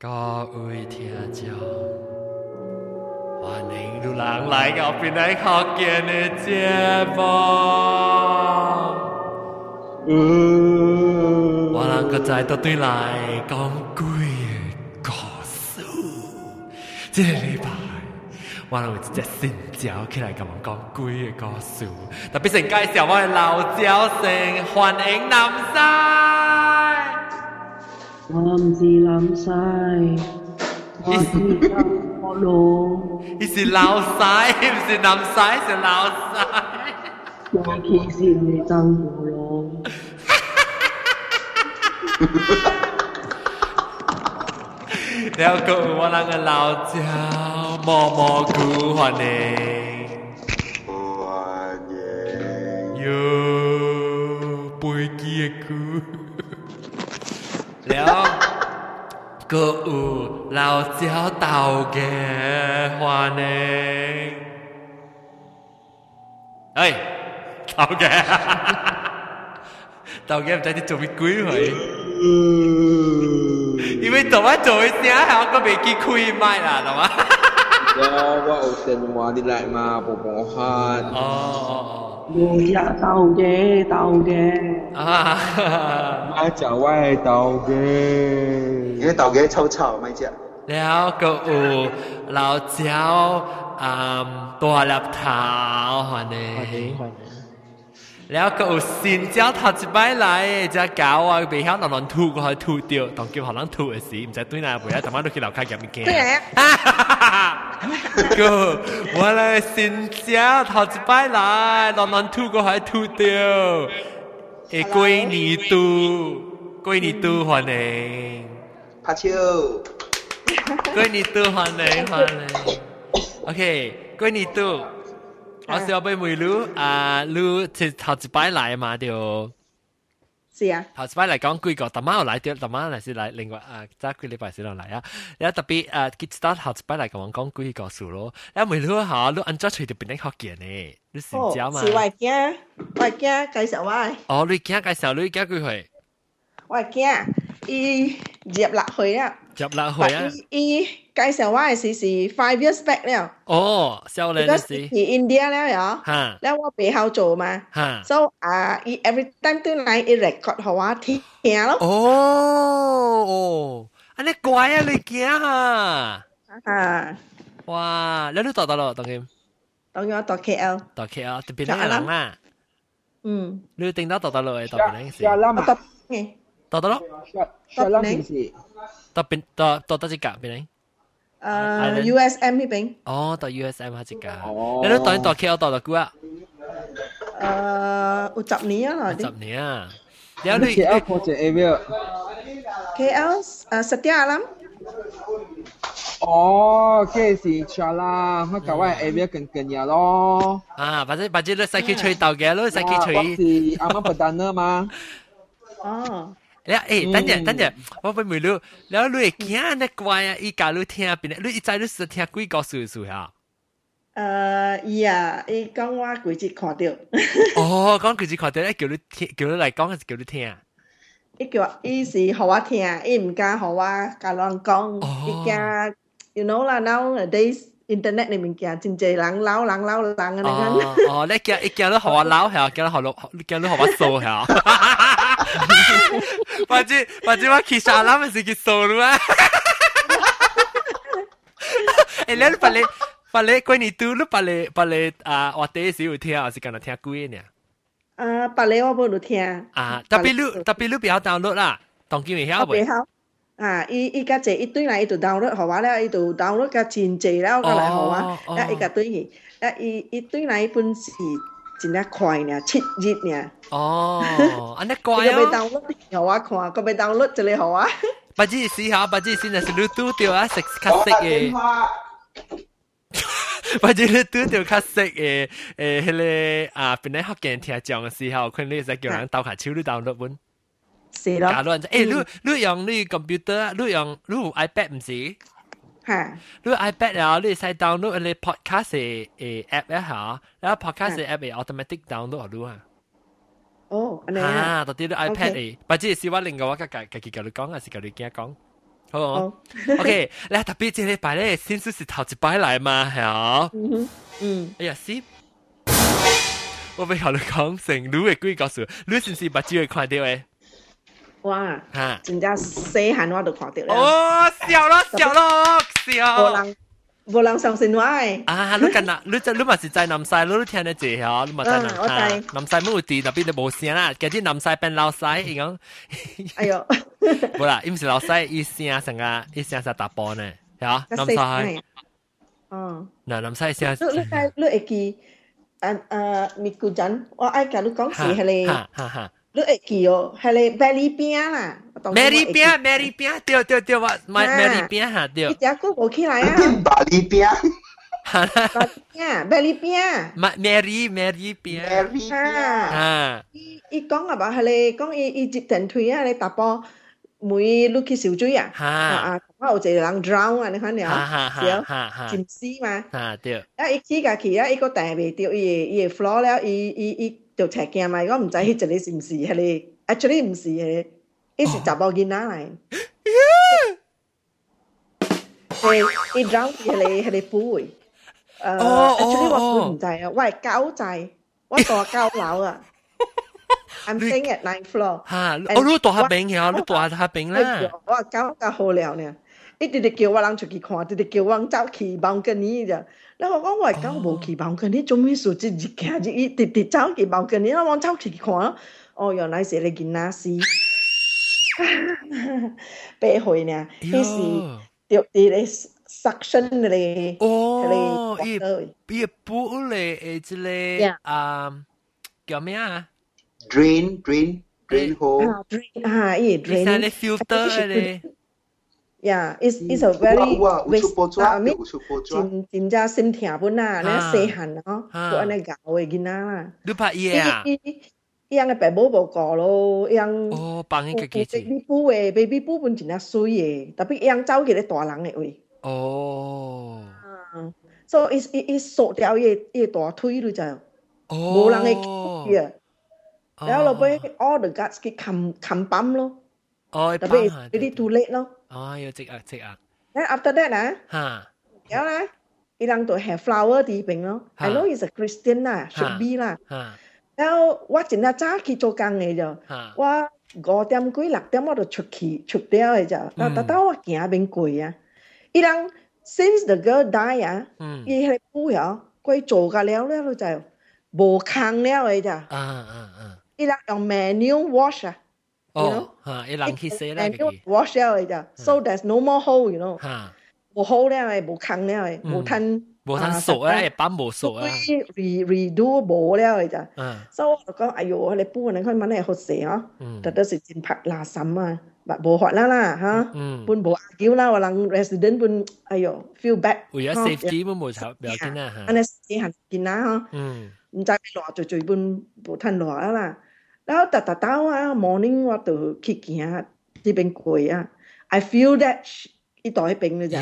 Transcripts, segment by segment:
各位听众，欢迎有人来到本来福建的节目。我两个在都对来讲鬼故事。这个礼拜，我有一只新鸟起来跟我讲鬼的故事，特别是介绍我的老鸟声，欢迎南山。làm gì làm sai? Mà khi đang có đồ. Ý gì lao sai, ý gì làm sai, gì lao sai? Mà khi gì người đang có đồ. Theo cậu mà là người lao chào. Mò mò cứu hoàn nề. Hoàn nề. Yo, bùi kia cứu 了，搁有老ก็เ话呢？哎ราเ哈哈哈哈哈，头าแก่ว่าไงเอ้ยเท่าแก่เท่า do qua ổ tiền mà đi lại mà bộ bộ hạt. Người ra tàu ghê tàu ghê. À, Má chả quay tàu ghê. Cái tàu ghê châu chảo mày chị ạ. แล้วก็อูเราเจ้าตัวลับเท้าหัวเน่ แล้วก็อุสินเจ้าถัดไปไหลจะเก่าอ่ะไปเขาหนอนทูก็ให้ทูเดียวต้องเกี่ยวหลังทูเอสิไม่ใช่ตัวนั้นไปแล้วแต่มันต้องคิดเราข้างยังไม่เก่งก็ว่าเลยสินเจ้าถัดไปไหลหนอนทูก็ให้ทูเดียวเอ้กุยนีตูกุยนีตูหัวเองพาชิวกุยนีตูหัวเองหัวเองโอเคกุยนีตู 我小妹妹女啊，女即头一摆来嘛，就是啊，头一摆嚟讲几个，特晚又来掉，特晚嚟是来另外啊，早几礼拜先嚟啊。然后特别啊，佢知道头一摆嚟讲讲几个数咯。然后妹女吓，你按照随条边嚟学见呢？你成哦交嘛？是我惊，我惊介绍我，哦，你惊介绍你惊几回？我惊伊 入落去啊，入落去啊？伊伊介绍我嘅时是 five years back 了，哦，少年嗰嘅事时去 India 了呀，吓แล้ว我背后做嘛吓。 ，so 啊，伊 every time 都嚟伊 record 互我听咯，哦，安尼乖啊，你惊啊？啊，哇！你都读到咯，当然当然我读 KL，读 K 啊，特别系人啦。嗯，你定到读到咯，特别系事。小啦嘛， 我读嘅，读到咯，小小啦平时，特别读读到一格边诶 USM 呢边，哦，读 USM 系一格。哦你都当读 K 我读到几啊？诶有十年啊，十年啊。然后你你 KL project area， KL 诶 Setia Alam，哦，嗰是小啦，我搞我 area 近近呀咯，啊，或者或者你使去吹豆嘅，你使去我吹。是啱啱 partner 嘛，哦。 你诶，等阵等阵，我俾妹女，然后你会惊你乖啊！伊教你听边，你一再你是听几个数数呀？诶，伊啊，伊讲我几节看到，哦，讲句子看到咧，叫你听，叫你嚟讲，还是叫你听？伊叫我，伊是互我听，伊唔敢互我甲人讲，哦伊惊，you know 啦，nowadays internet 里面惊真济人捞人捞人嘅那哦个，哦，你叫你叫你学我捞系，叫你学你叫你学我数系。 마지 마지막 기사 알람에서 이게 소루아. El el pale pale quên đi tu lu pale pale à ở tế sĩ ưu theo à sĩ cần theo quý nè. À pale ở bộ lu theo. À đặc biệt lu đặc biệt lu biểu download à. Đồng kim hiểu không? À, ý ý cái gì, ý đối này ý download họ hóa là ý download cái chiến gì đó cái này họ hóa, ý cái đối gì, ý ý đối này phân sự 真系快呢，七日呢。哦，安尼佢个被乖哦。 download 互我看，个被 download 就嚟互我。不知时候，不知先系你嘟掉啊，食卡式嘅。或者你拄着较识诶诶，迄个啊，边咧学见听讲嘅时候，佢你使叫人斗下手，你 download 本是咯，假乱诶，你你用你 computer，你用你有 iPad 唔是？ 吓，你 iPad 啊，你使 download 你 podcast 嘅诶 app 一下，然后 podcast 嘅 app 会 automatic download 落啊。哦，安尼啊，啊，到底你 iPad 诶，或者是我另外我甲家家己甲你讲，还是甲你囝讲？ 好哦，OK，咧特别这礼拜咧，先算是头一摆嚟嘛，系啊，嗯嗯，哎呀，是。我俾学你讲成，你会几告诉，你是唔是把机会看到诶？ 哇，吓！真正细汉我都看到啦。哦，笑咯笑咯无笑！人无人相信我诶。啊，你近啦，你就你咪是在南西，你都听得住吓，你咪在南嗯我知南西冇地，那边就冇声啦，嗰啲南西变老西，而讲哎呦，冇啦，唔是老西，一声成个一声是大波呢，吓，南西，西。哦，嗱南西声，你你睇你会记，啊啊，咪古阵，我爱甲你讲是系你，哈哈哈。 你会记哦，系你 belly 边啦。 Mary 边，Mary 边，对对对，我买 Mary 边吓对一，只股冇起来啊，巴黎边哈哈， belly 边。 Mary Mary 边， ，Mary 边，啊，啊，伊伊讲啊吧，系你讲伊伊接电梯啊，你搭波每碌去小水啊，啊哈，啊，我有一个人 drown 啊，你看了，哈哈哈哈哈，浸死嘛。哈对，啊！伊起家去啊，伊个订未掉，伊个伊个 floor 了，伊伊伊 就赤镜嘛。我唔知迄一个是毋是迄个，actually 毋是迄个，伊是查某囡仔嚟。系伊 drown 迄个迄个部位。诶哦，actually 哦我唔知啊，我系狗仔，我大狗楼啊。I'm staying at ninth floor。哈，我都大下病嘅，你大下病啦，我话狗较好了呢。伊直直叫我人出去看，直直叫我走去房间呢咋。 然后我讲我系狗无去房间呢，做咩事？直直行住伊直直走去房间呢，我往走去看咯。哦，原来是你囡仔死，八岁呢，迄是着伫咧 suction 咧，哦，伊咧伊补咧诶，即个 Yeah 啊叫咩啊？ drain drain drain hole，啊 drain 啊，伊你睇 drain 你 filter 咧， Yeah，it's it's a very 哇，有出 waste 波 I 抓， mean 有出波抓，真真正身体本啊，你啊细汉咯，啊都安尼教嘅囡仔啦。你拍伊嘢啊？伊伊伊样嘅爸母无教咯，伊样哦，帮伊个记住， baby 布嘅 baby 布本真系水嘅，特别伊样走去咧大人嘅位，哦，所以伊伊缩掉伊伊大腿咯就，哦，无人会记啊。然后落尾 all the guts 去冚冚泵咯， 哦，特别帮 really too late 咯。哦，要积压积压， Then after that 啊，哈，然后咧，伊人就 have flower 啲边咯。I 啊 know he's a Christian 啦，should 啊 be 啦。哈，然后我真系早起做工嘅就。哈，我五点几六点我就出去出掉嘅咋，但但但我行边攰啊！伊人 since the girl die 啊，嗯，伊迄个布呀，佢做㗎了了就无空了嘅咋，啊啊啊，伊人用 manual wash 啊 哦，哈，一人去死啦， ，manual wash 了嘅咋，so there's no more hole，you know，哈，无好了嘅，无空了嘅，嗯无吞无通熟啊，一般无熟啊， re redo 无了嘅咋，嗯所以我就讲，哎呦，迄个布你看问题好势啊，嗯特别是真拍垃圾啊，物无法啦啦吓。嗯，本无叫啦，话人 resident 本，哎哟 feel bad，为咗 safety 都冇炒，唔要紧啊安吓，尼死行见啦嗬，嗯，唔知偌最最本无吞偌啊啦， 然后哒哒哒啊，morning 我都去行这边过啊，I feel that 伊到那边了咋，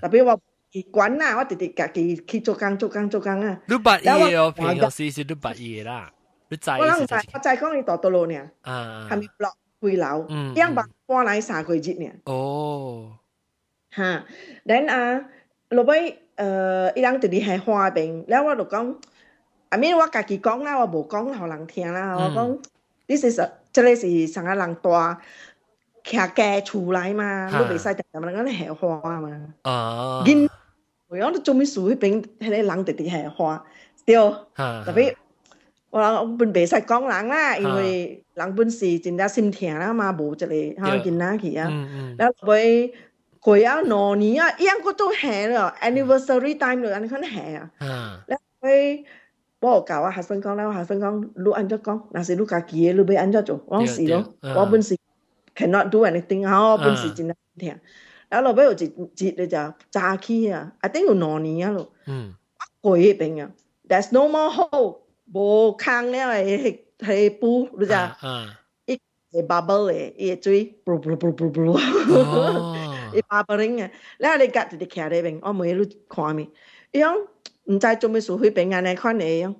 特别我去管啦，我直直家己去做工做工做工啊。六百一哦，平时是六百一啦，你在？我让，我在讲伊到到路呢，啊，还没落回楼，嗯，样搬来三个月呢。哦，哈，then 啊，落尾呃，伊人直直喺花边，然后我就讲。阿咪，我家己讲啦，我无讲互人听啦。我讲、你是實，即係是成個人大，徛家厝內嘛，你袂使定定咁樣下花啊嘛。啊，因我講你做咩事迄邊迄個人直直下花，對。特別我講本袂使講人啦，因為人本是真正心疼啦嘛，無一個嚇囡仔去啊。然後尾過啊兩年啊，一樣嗰種下咯，anniversary time 就安尼咁下啊。然後尾。bỏ cả à hạt phân con nào hạt phân con lu ăn cho con là sẽ lu cả kia lu bây ăn cho chỗ ông sĩ đó ông bên sĩ cannot do anything ha bên sĩ chỉ là thế đó là bây giờ chỉ chỉ là cho cha khi à I think là nó nì à lo quỷ bệnh à there's no more hope bố khang này là thầy bu được chưa ít bubble ấy ít truy bù bù bù bù bù ít bubbling à แล้วเลยกัดติดแขนได้เป็นอ๋อเหมือนลูกความมีอย่าง 唔知做咩事去俾安尼款你样，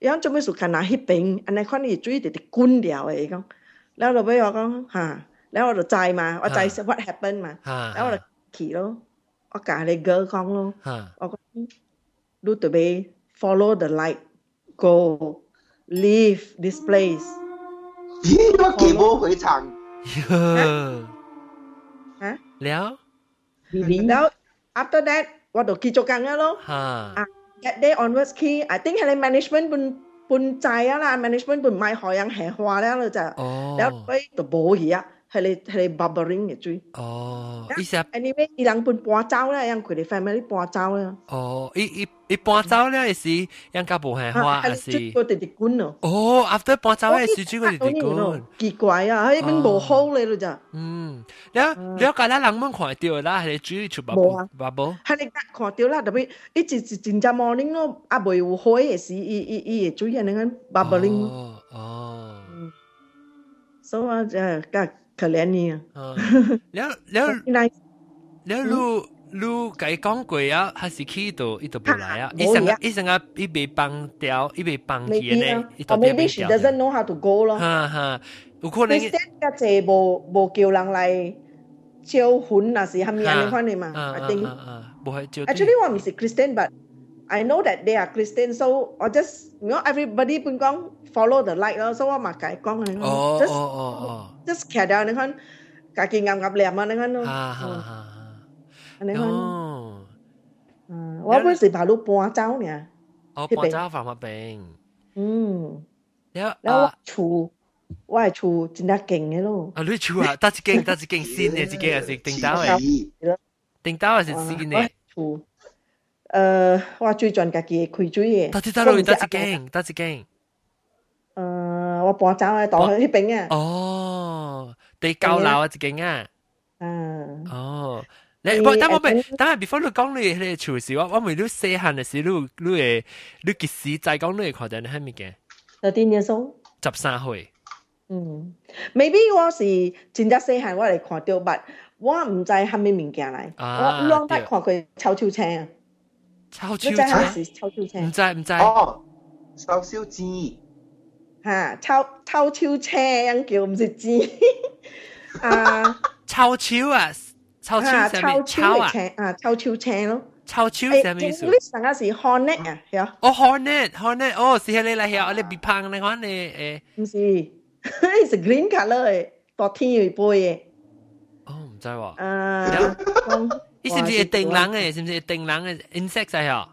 样做咩事干那去俾安尼款嘅水直直滚掉嘅咁，然后就俾我讲吓，然后我就知嘛，我知 what happen 嘛，然后我就去咯，我夹你哥讲咯，我讲 do to be follow the light. Go. Leave this place，咦，我几波回场，吓，然后，然后 after that。我就继续讲了咯。啊。that day onwards คือ I think ให้ management ปุ่นปุ่นใจอะวล่ะ management ปุ่นไม่หอยังแห่หัวแล้วเลยจ้ะแล้วไปตัวโบเหี้ย 係你係你 barbering 嘅追。哦，意思啊，anyway，伊人本搬走咧，讓佢哋 family 搬走咧。哦，伊伊伊搬走咧，是人家無係花，係是。個地地官咯。哦，after 搬走咧，是追個地地官。奇怪啊，喺邊無好你咯咋？嗯，你你講啦，人們看到啦，係追出 bubble bubble bubble。係你看到啦，特別一直直真正 morning 咯，啊，未有好嘅事，伊伊伊追人哋講 bubbling。哦哦。所以啊，誒，家。可憐你啊！了了了，如如甲伊講過啊，還是去到伊都無來啊！醫生啊，醫生啊，伊未幫掉，伊未幫佢呢，伊都未幫掉。Maybe she doesn't know how to go 咯。哈哈，有可能。你 set 個濟無無叫人來招魂，那是係咪安尼款嘅嘛？I think。無係招。Actually，我唔是 Christian，but I know that they are Christian so or just you know everybody pun kong follow the light so what mà cái con này oh, just oh, oh, oh. just kẻ đào này hơn cái kỳ ngầm ngập lẹm này hơn này hơn 我本是跑路搬走呢，哦，搬走飯物病，嗯，然後厝，我係厝真係勁嘅咯，啊，你厝啊，得一間得一間新嘅，一間係食定刀嘅，定刀係食新嘅，厝。诶，我最近家己开水嘅，得一得落得一间，得一间，诶，我搬走喺度喺边啊，哦，地九楼啊一间啊。嗯，哦，你你不等我咪诶等下 before 你讲你你厨师，我我咪你细汉嘅时，你你诶你几时再讲你会看到你系咪嘅？有啲嘢数。十三岁，嗯，maybe 我是真正细汉我嚟看到，but 我唔知系咩物件嚟。啊我两对得看佢秋秋青啊， 超超你知系差，是秋秋唔青知唔知，哦，烧烧鸡，吓，秋秋秋青样叫唔是字啊，超超啊，超超吓系咪？秋秋嘅超啊，青啊，秋秋青咯。超超诶系咩意思？ English 成个是 hornet 啊，系啊，哦，hornet hornet，哦，是系你嚟嘅，我哋别胖你讲你诶，唔是，系 green color 嘅，多天会背嘅。哦唔知喎，啊，讲 你是唔是系定冷嘅？是唔是系定冷嘅 insect 系啊？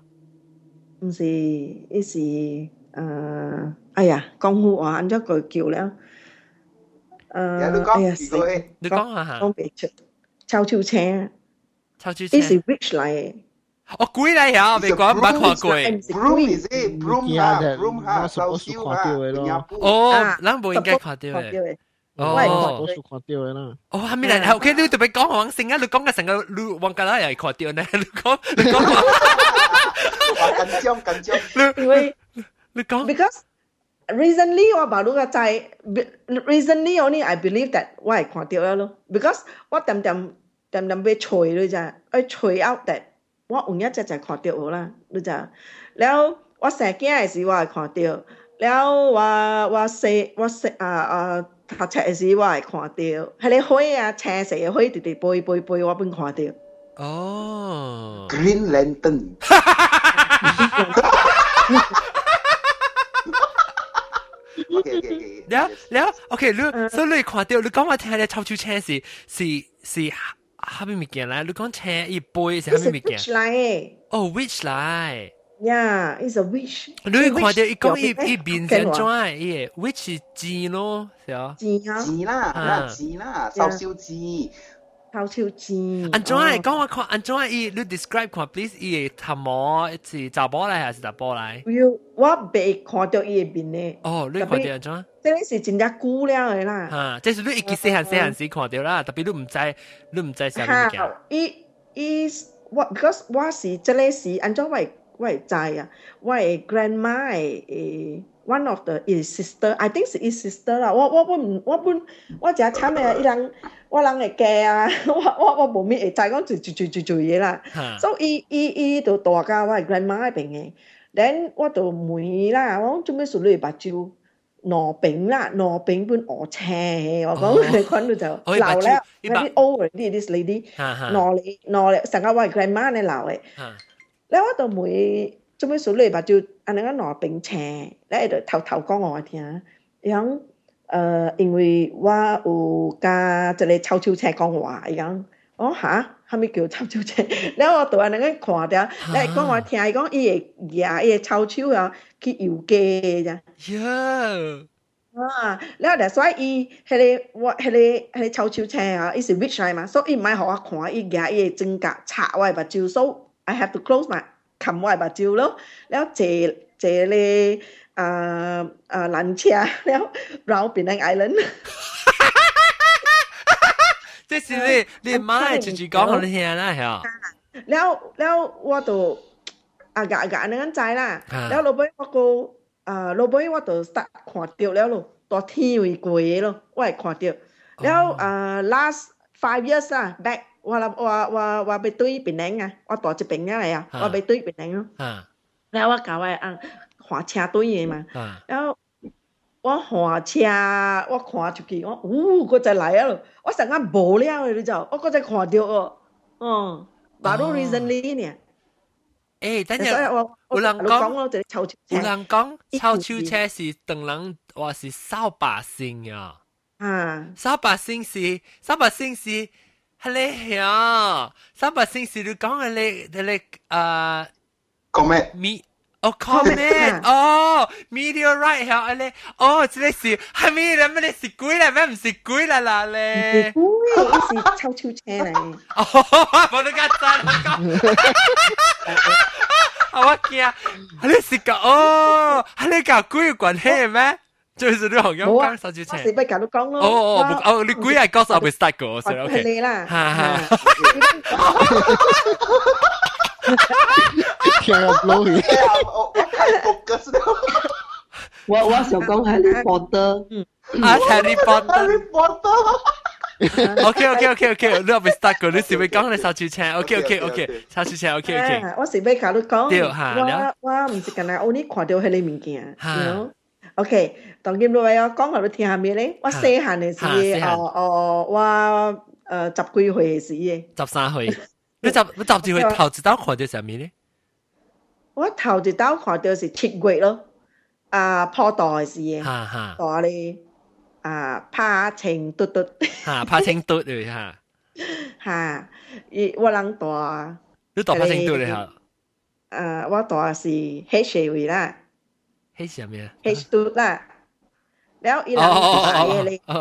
唔是，呢是诶，哎呀，江湖话按咗句叫咧，有你诶，哎呀，讲，死如果系你讲下下，讲唔出，秋秋青，超超呢是青， rich 嚟嘅，我鬼嚟啊！未讲唔捌看过。 broom is it broom 呀哈的 broom 哈，我烧 supposed to 烧看到的咯哈，哦啊，咱唔应该看到嘅。 我係講看掉啦。哦，係咪嚟？OK，你特別講王星啊，你講嘅成個你王家啦又係看掉呢？你講你講話緊張緊張。因為你講，because recently 我把嗰個債，recently only I believe that 我係看掉啦咯，because 我點點點點被除咗咋，我除 out that 我換一隻就看掉我啦，你咋？然後我成日嘅係時我係看掉，然後我我四我四啊啊。讀冊嘅時我係看到，迄個花啊，青色嘅花直直飛飛飛，我本看到。哦，Green Lantern。了了，OK，你所以你看到你講話聽咧抽出青是是是哈邊物件啦，你講青一杯是哈邊物件？Witch 來誒，哦，Witch 來。，yeah，is a witch，你看到伊讲伊伊边变成怎？伊 which 是字咯，是啊。字啊，鸡啦，啦鸡啦，烧烧鸡，透超字，安怎会讲我看安怎伊你 describe 看 please 伊嘅头毛是查甫来还是查甫来？要我未看到伊边咧，哦，你看到安怎？即系是真正久了嘅啦。哈，即是你一记细汉细汉时看到啦，特别你唔知你唔知系咩物件。哈，伊伊我 because 我是即个是按怎我 會我會知啊，我係 grandma one of the is sister I think 是 is sister 啦。我我我唔我本我只慘嘅，伊人我人會驚啊，我我我冇咩會知講做做做做做嘢啦。哈，所以伊伊伊就大家我係 grandma 嗰邊嘅，then 我就問伊啦，我講做咩事你目睭？羅餅啦，羅餅本我車，我哦講你 看到就哦伊把鬧咧，啲 over 啲 this lady 哈哈攞你攞你成日話 grandma 你鬧嘅，哈然后我都没这么说那把就按那个脑病车然后就偷偷讲我听。然后呃因为我有跟一个超手车讲话然后哦哈后面叫我超手车。然后我都按那个看掉然后讲我听一讲一诶呀一诶超手啊去游街这样哇然后的所以一系列我一咧一咧超手车啊一系列出来嘛所以一唔爱给我看一惊一系真假查我的目睭所以 I have to close my 冚壞白照咯，然後借借咧啊啊纜車，然後繞變成 island。即是你你媽係直接講我聽啦，係啊。然後然後我就啊夾夾你咁仔啦，然後老闆我個啊老闆我就 start 看掉了咯，到天為貴咯，我係看掉。然後啊 last five years 啊 back。我了我我我没对别人啊，我坐这边来啊，我没对别人咯。然后我搞外按，换车队的嘛。然后我换车，我看出去，我呜，我再来啊。我上啊无聊了，你就我刚才看到哦。哦把路 recently 呢？哎，等下我不能讲，有人讲，超秋车是等人我是扫把星呀？嗯，扫把星是扫把星是。系你呀，扫把星是你讲嘅你你啊。讲咩？咪哦 comet 哦 meteorite 系啊咧，哦，即系是系咪你乜你是鬼啦咩？唔是鬼啦啦咧，唔会，呢是臭臭车嚟，哦，冇得夹真，啊我惊，系你是个哦，系你搞鬼有关系咩？ 就是你好样冇啊讲手指车我，是不搞到讲咯。哦哦哦，哦你鬼系讲手未 start 过，所以系 OK，你啦，哈哈听入 blow 去。哎呀，我我太 focus 了。我我想讲 Harry Potter，啊 Harry Potter。 Harry Potter。 OK OK OK OK，你又未 start 过，你是咪讲你手指车？OK OK OK，手指车 OK OK。啊我是不搞到讲，对吓了我我唔是近来我呢看到迄个物件吓，you know。OK， 当今你话我讲下你听下咩咧？我细汉嘅时吓细汉哦哦，我诶十几岁嘅时嘅，十三岁，你十你十几岁头一道看到什么咧？我头一道看到是七月咯，啊破袋嘅时嘅。哈哈大咧啊，拍情嘟嘟哈，拍清嘟嚟哈，吓，伊我人大你读拍清嘟嚟哈，啊，我大是 H 位啦系什么啊？ ，H 嘟啦， แล้ว伊人哦哦大嘅哦咧，哦，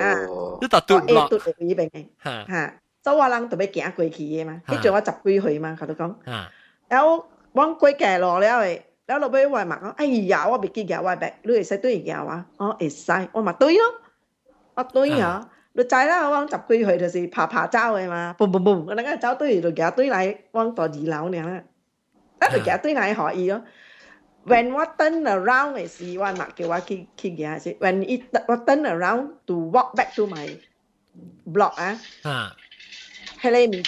哦你读嘟我 A 落嘟嚟呢边嘅哈吓，所以我人特别行过去嘅嘛，吓迄阵我十几岁嘛，佢都讲，哈แล้ว我过街落了诶。แล้วเราไปว่าหมักไอ้ยาว่าไปกินยาว่าแบบรู้ใส่ตัวยาวะอ๋อเอใส่ว่ามาตุ้ยเนาะว่าตุ้ยเหรอรู้ใจแล้วว่างจับกุย佢就是爬爬走嘅嘛，boom boom boom，嗰个走堆就夹堆嚟往到二楼呢啦，一路夹堆嚟学意咯。 When what turn around is he want not give what kick kick yeah see when I turn around to walk back to my block ah ah hello me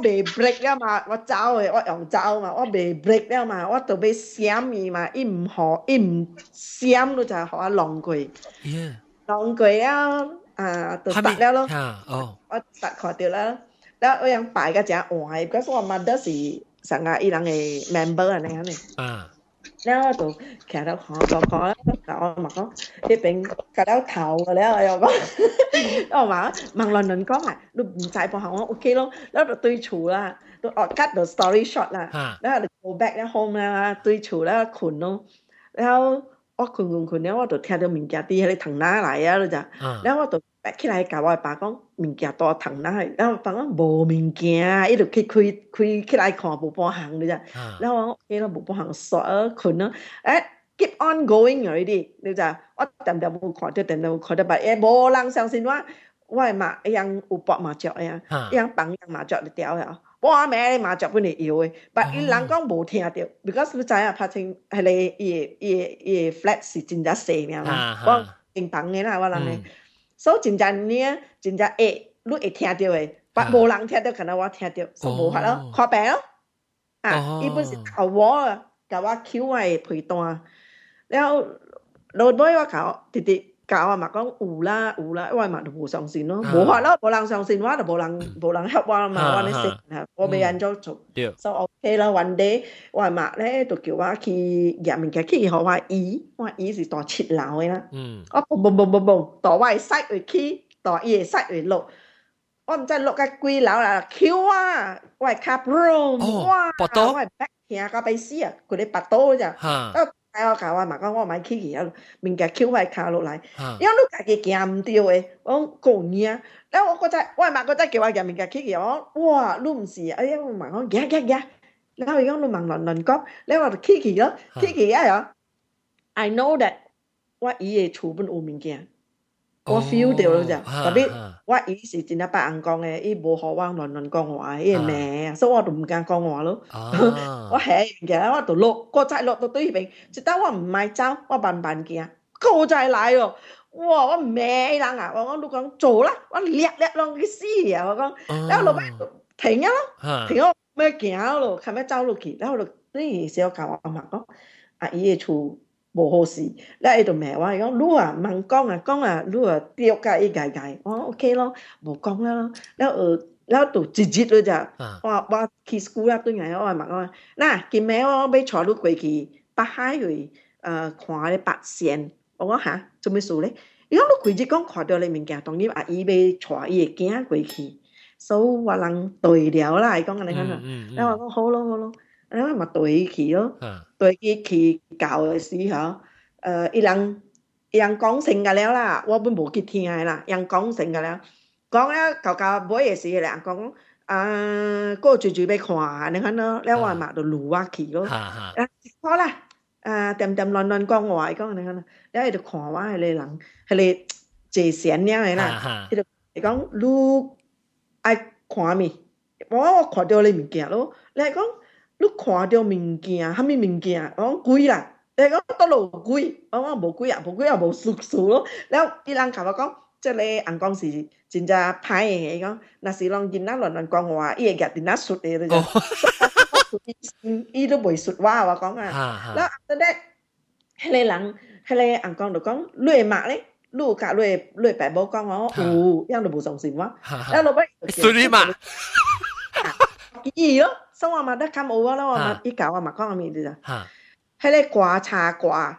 未 break 了嘛我走欸，我用走嘛，我未 break 了嘛 ma 未闪伊嘛伊毋 be xiam me ma im ho im xiam lu ta ho long gui yeah long gui ya à tự tắt đéo luôn, à, oh, tắt khỏi tiêu 上下伊朗嘅 member 啊，你肯定。啊。咧我就其實都講講講啦，我咪講啲餅夾到頭嘅咧，我又講，我話問論論講埋，都唔使播下我 OK 咯，咧就對廚啦，都我 cut the story short 啦，咧就 go back 咧 home 啦，對廚咧困咯，然後我困困困咧，我就聽到物件啲喺你藤拉嚟啊，就，然後我就。起来甲我爸讲物件多疼啦，然后爸讲无物件，伊就去开开起来看无半项你知？然后我起了无半项刷困咯，诶。keep on going 有而已，你知？我点点冇看到，点点冇看到，但系无人相信我，我系嘛一样有搏马脚呀，一样绑一样马脚就掉呀。我买麻雀本嚟摇诶，但系人讲无听到，because 你知啊，拍成系你，伊伊伊 flat 是真正细命啦，我硬绑嘅啦，我谂嘅。所以真正呢，真正会你会听到嘅，但冇人听到，可能我听到，所以冇法咯，看病咯。啊，伊本是头我啊，甲我 Q 我嘅陪单， 了老尾我教直直 教我嘛讲有啦有啦，我嘛就无相信咯，无法咯，无人相信我就无人无人help 我嘛，我咧识吓，我未安怎做，对，所以 OK 啦。One day 我嘛咧就叫我去入面嘅去学我姨，我姨是大七楼嘅啦，嗯，我嘣嘣嘣嘣嘣，大我嘅塞会起，大伊嘅塞会落。我唔知落到几楼啦，Q 啊，我系卡 room，哇，我系 back 听到鼻屎啊，佢哋拔刀咋，吓， Mà có ngoài kiki, mình kẹ kiu vai kalo lại. Nếu nó kẹ kẹ kẹm tiêu, cũng nhẹ. Nếu có chạy qua, mà có chạy kẹ kẹo,，I know that. What 本有物件我 feel 到咯咋，特别我伊是真系白人讲嘅，伊无好我乱乱讲话，伊系咩啊？所以我就唔敢讲话咯。我系嘅，我就落，我再落到对边，直到我唔买走，我慢慢行，佢再来哦。哇！我咩人啊？我讲你讲做啦，我叻叻咯，佢死啊！我讲，然后老板停咗咯，停咗咩行咯，系咪走落去？然后就呢时候教我阿妈讲，阿姨嘅厝。 无好事，那喺就骂我，伊讲你啊，盲讲啊，讲啊，你啊，丢甲一解解，我 OK 咯，无讲啦，咯。后呃，然就直接了就，我我去 school 啊，对个，我问我，那今尾我要坐你过去北海去，诶，看咧八仙，我讲吓，做咩事咧？伊讲你开始讲看到咧物件，当然啊姨要带伊会惊过去，所以话人对了啦，伊讲安讲啦，然后我讲好咯。好咯。对起咯。对起教嘅时候诶一人一人讲成个了啦我本冇去听噶啦人讲成个啦讲咧求教每日时一人讲啊个主主俾看你看咯你话嘛就路啊。期咯好啦诶点点论论讲我系讲你看咯。你喺度看我系你人系你最善良嘅啦。佢就你讲你爱看咩我我看到你物件咯。你系讲你看着物件，啥物物件，我讲贵啦，伊讲倒落贵，我讲无贵啊，无贵啊，无输输咯。然后伊人甲我讲，即个人讲是真正歹诶，伊讲，若是人囡仔乱乱讲话，伊会夹囡仔摔诶，你讲。伊都袂说话，我讲啊。然后 after that，迄个人，迄个人讲就讲，你会骂咧，你甲你你爸母讲我有，样都无相信我。然后落尾，说你骂，伊咯。所以我嘛得看有啊咯，我嘛伊教我嘛讲阿咪啲咋，迄个挂茶挂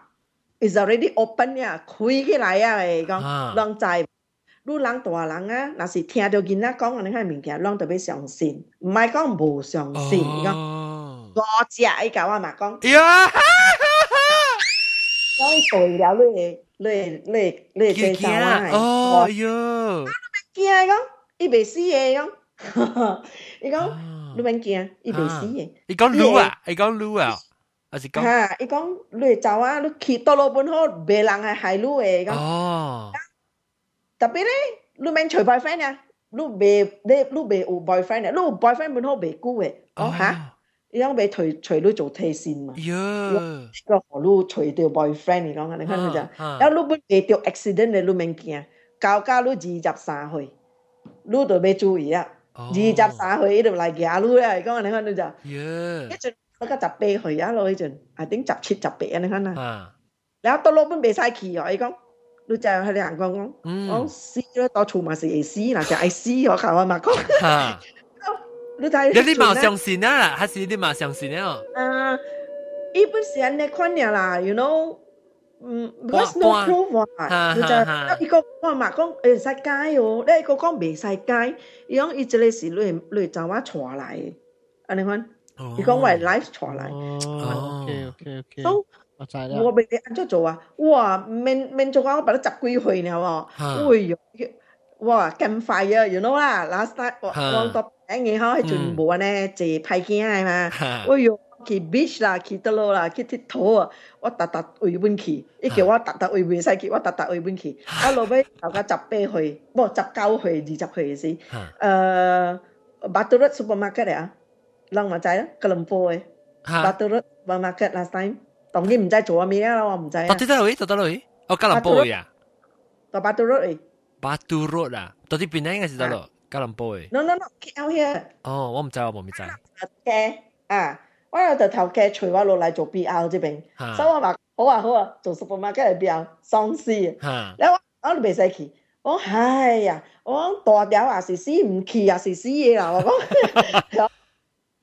is already open 呀，开起来啊诶讲，人知，你人大人啊，若是听到囡仔讲安尼款物件，人特别相信，唔系讲无相信，讲五只伊教我嘛讲，呀，我对了你你你你介绍我哦哟，惊讲，伊袂死嘅讲，伊讲。 你免惊，伊袂死嘅。伊讲撸啊，伊讲撸啊，还是讲？吓，伊讲你走啊，你去倒落本好，别人系害你嘅。哦。特别咧，你免找 boyfriend 啊，你袂你你袂有 boyfriend 啊，你有 boyfriend 本好袂久嘅。哦吓，伊讲袂随随你做替身嘛。哟。个何你随到 boyfriend 你讲，你看佢就，然后你本袂到 accident 嘅，你免惊，到到你二十三岁，你就要注意啊。 二十三岁呢度嚟行路咧，讲你看到就，一阵嗰个十八岁啊咯，呢阵，I think 十七十八啊，你看啊，然后到老本未使去哦，伊讲，你就系你人讲讲，讲死咧，到厝嘛是会死，嗱就爱死我靠我嘛讲，你睇，你你冇相信啊，还是你冇相信啊？啊，一般时间你看嘢啦，you know。 嗯，because no proof 啊，就伊个我嘛讲会使解哦，你个讲未使解，伊讲伊即个是你你就我传来嘅，安尼款，伊讲我系 life 传来。哦，OK OK OK。都我知啦。我未你安怎做啊？哇，免免做啊！我把你十几岁了喎，哎呦，哇，campfire，you know 啦，last night 我我到平嘅嗬，迄阵无安尼坐派件嘅嘛，哎呦。 去 beach 啦，去倒落啦，去佚佗啊！我特特为本去，伊叫我特特为袂使去，我特特为本去。我落尾大概十八岁，不十九岁、二十岁时，诶，巴杜勒 supermarket 啊，人嘛知啦，吉隆坡嘅巴杜勒 supermarket last time，当然唔知做咩啦，我唔知。到底在哪里？到底哪里？哦，吉隆坡呀。到巴杜勒诶。巴杜勒啊，到底边咧应该是到咯？吉隆坡诶。 No no no，out here。哦，我唔知，我冇知。嘅啊。 我有就頭家隨我落嚟做 BL 這邊，所以我話好啊好啊，做 supermarket 嘅表喪屍啊！嚇你我我都未使去，我講哎呀，我講大表也是死，唔去也是死嘢啦，我講，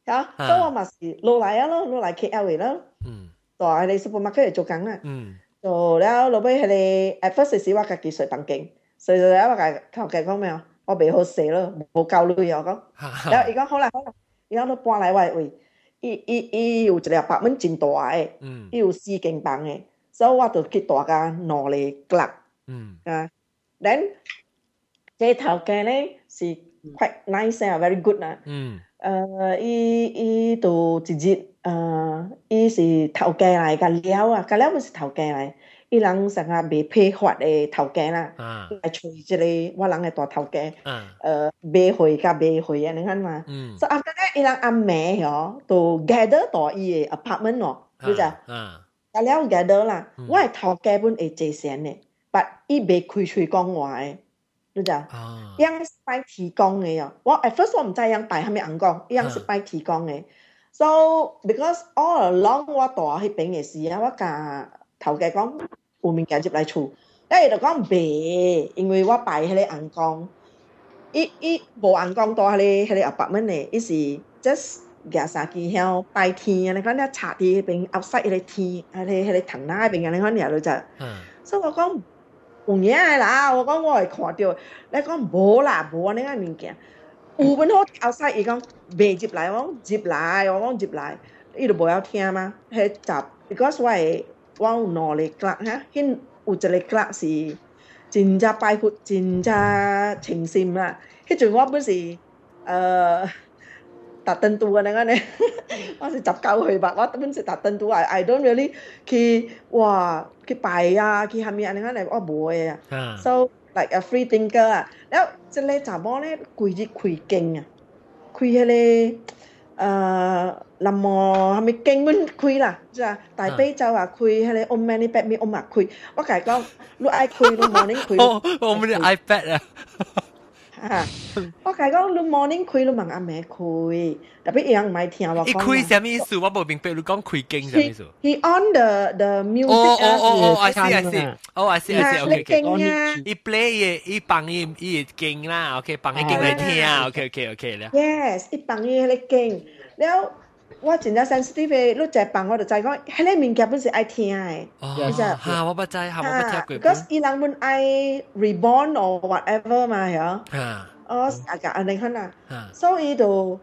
嚇，所以我咪是落嚟啊咯，落嚟 KL 嘅咯，嗯。就係你 supermarket 嚟做緊啦。嗯。做了落尾係你 at first 時我家己睡房間，睡咗了我家頭家講咩啊？我未好死咯，冇夠累啊！我講，嚇然後伊講好啦好啦，然後都搬嚟我位，伊伊伊有一個 apartment 真大誒，嗯伊有四间房诶，所以我就去大家攞嚟夾嗯啊。then 這頭家咧是 quite nice 啊，very good 啊。嗯呃，伊伊就直接，呃，伊是头家来噶了啊，甲了毋是头家嚟，伊人上下未批发的头家啦，啊、来找这个我人的大头家，嗯，未回货未回货啊，你看嘛，所以咧，伊人阿妹哦，都 gather 到伊的 apartment 哦，就是，啊，大家 gather 啦，我係头家本会借钱的，但伊未开嘴讲话的，就知，啊，样是拜提供的哦，我 at first 我唔知样拜，係面人讲，样是拜提供的。so because all along 我住喺平嘅时啊，我甲头家讲。负物件接来厝，一就讲未，因为我摆喺你眼光，一一无眼光多咧，喺你阿伯们咧，一是 just 廿三几号拜天啊，你看你茶地那边 outside 喺你天，喺你喺你藤那边啊，你看你喺度就，所以我讲唔嘢啦，我讲我系看到，你讲冇啦冇啊，你讲物件，有本好 outside 伊讲未入来，我讲入来，我讲入来，伊就冇要听吗？迄集佢講所謂 ว้าวนอเล็กละฮะหินอุจเล็กละสีจินจะไปพุจินจะเฉิงซิมอะที่จุดว่าเมื่อสีเอ่อตัดต้นตัวนะก็เนี่ยว่าสิจับเกาเหยบักว่าเมื่อสิตัดต้นตัว I don't really คือว่าคือไปอะคือทำมีอังนั้นอะไรอ๋อบ่อยอะ so like a free thinker อะแล้วจะเลยจับมอเนี่ยคุยที่คุยเก่งอะคุยอะไรเอ่อ 林么系咪经本开啦，即系大悲咒啊开，迄个 Om Mani Padme Hum 啊开，我家讲你爱开，你 morning 开。哦我们的 iPad 啊啊！我家讲你 morning 开，你问阿妹开，特别样唔系听我一讲。开什么意思我冇明白你讲开经什么意 He 思 he on the the 哦 music 哦哦哦啊， I see I see 哦 I see I see 啊 OK 你 OK 劲啊伊 play 嘅伊放伊伊经啦，OK 放伊经嚟听啊，OK OK OK 啦， ，yes，一帮伊迄个劲，了 我真正 sensitive 嘅，你就帮我就知讲，迄个物件本是爱听嘅。哦其实吓我不知吓我不听过，because 伊人本爱 reborn or whatever 嘛，系吓哦，啊个安尼看啊。吓所以就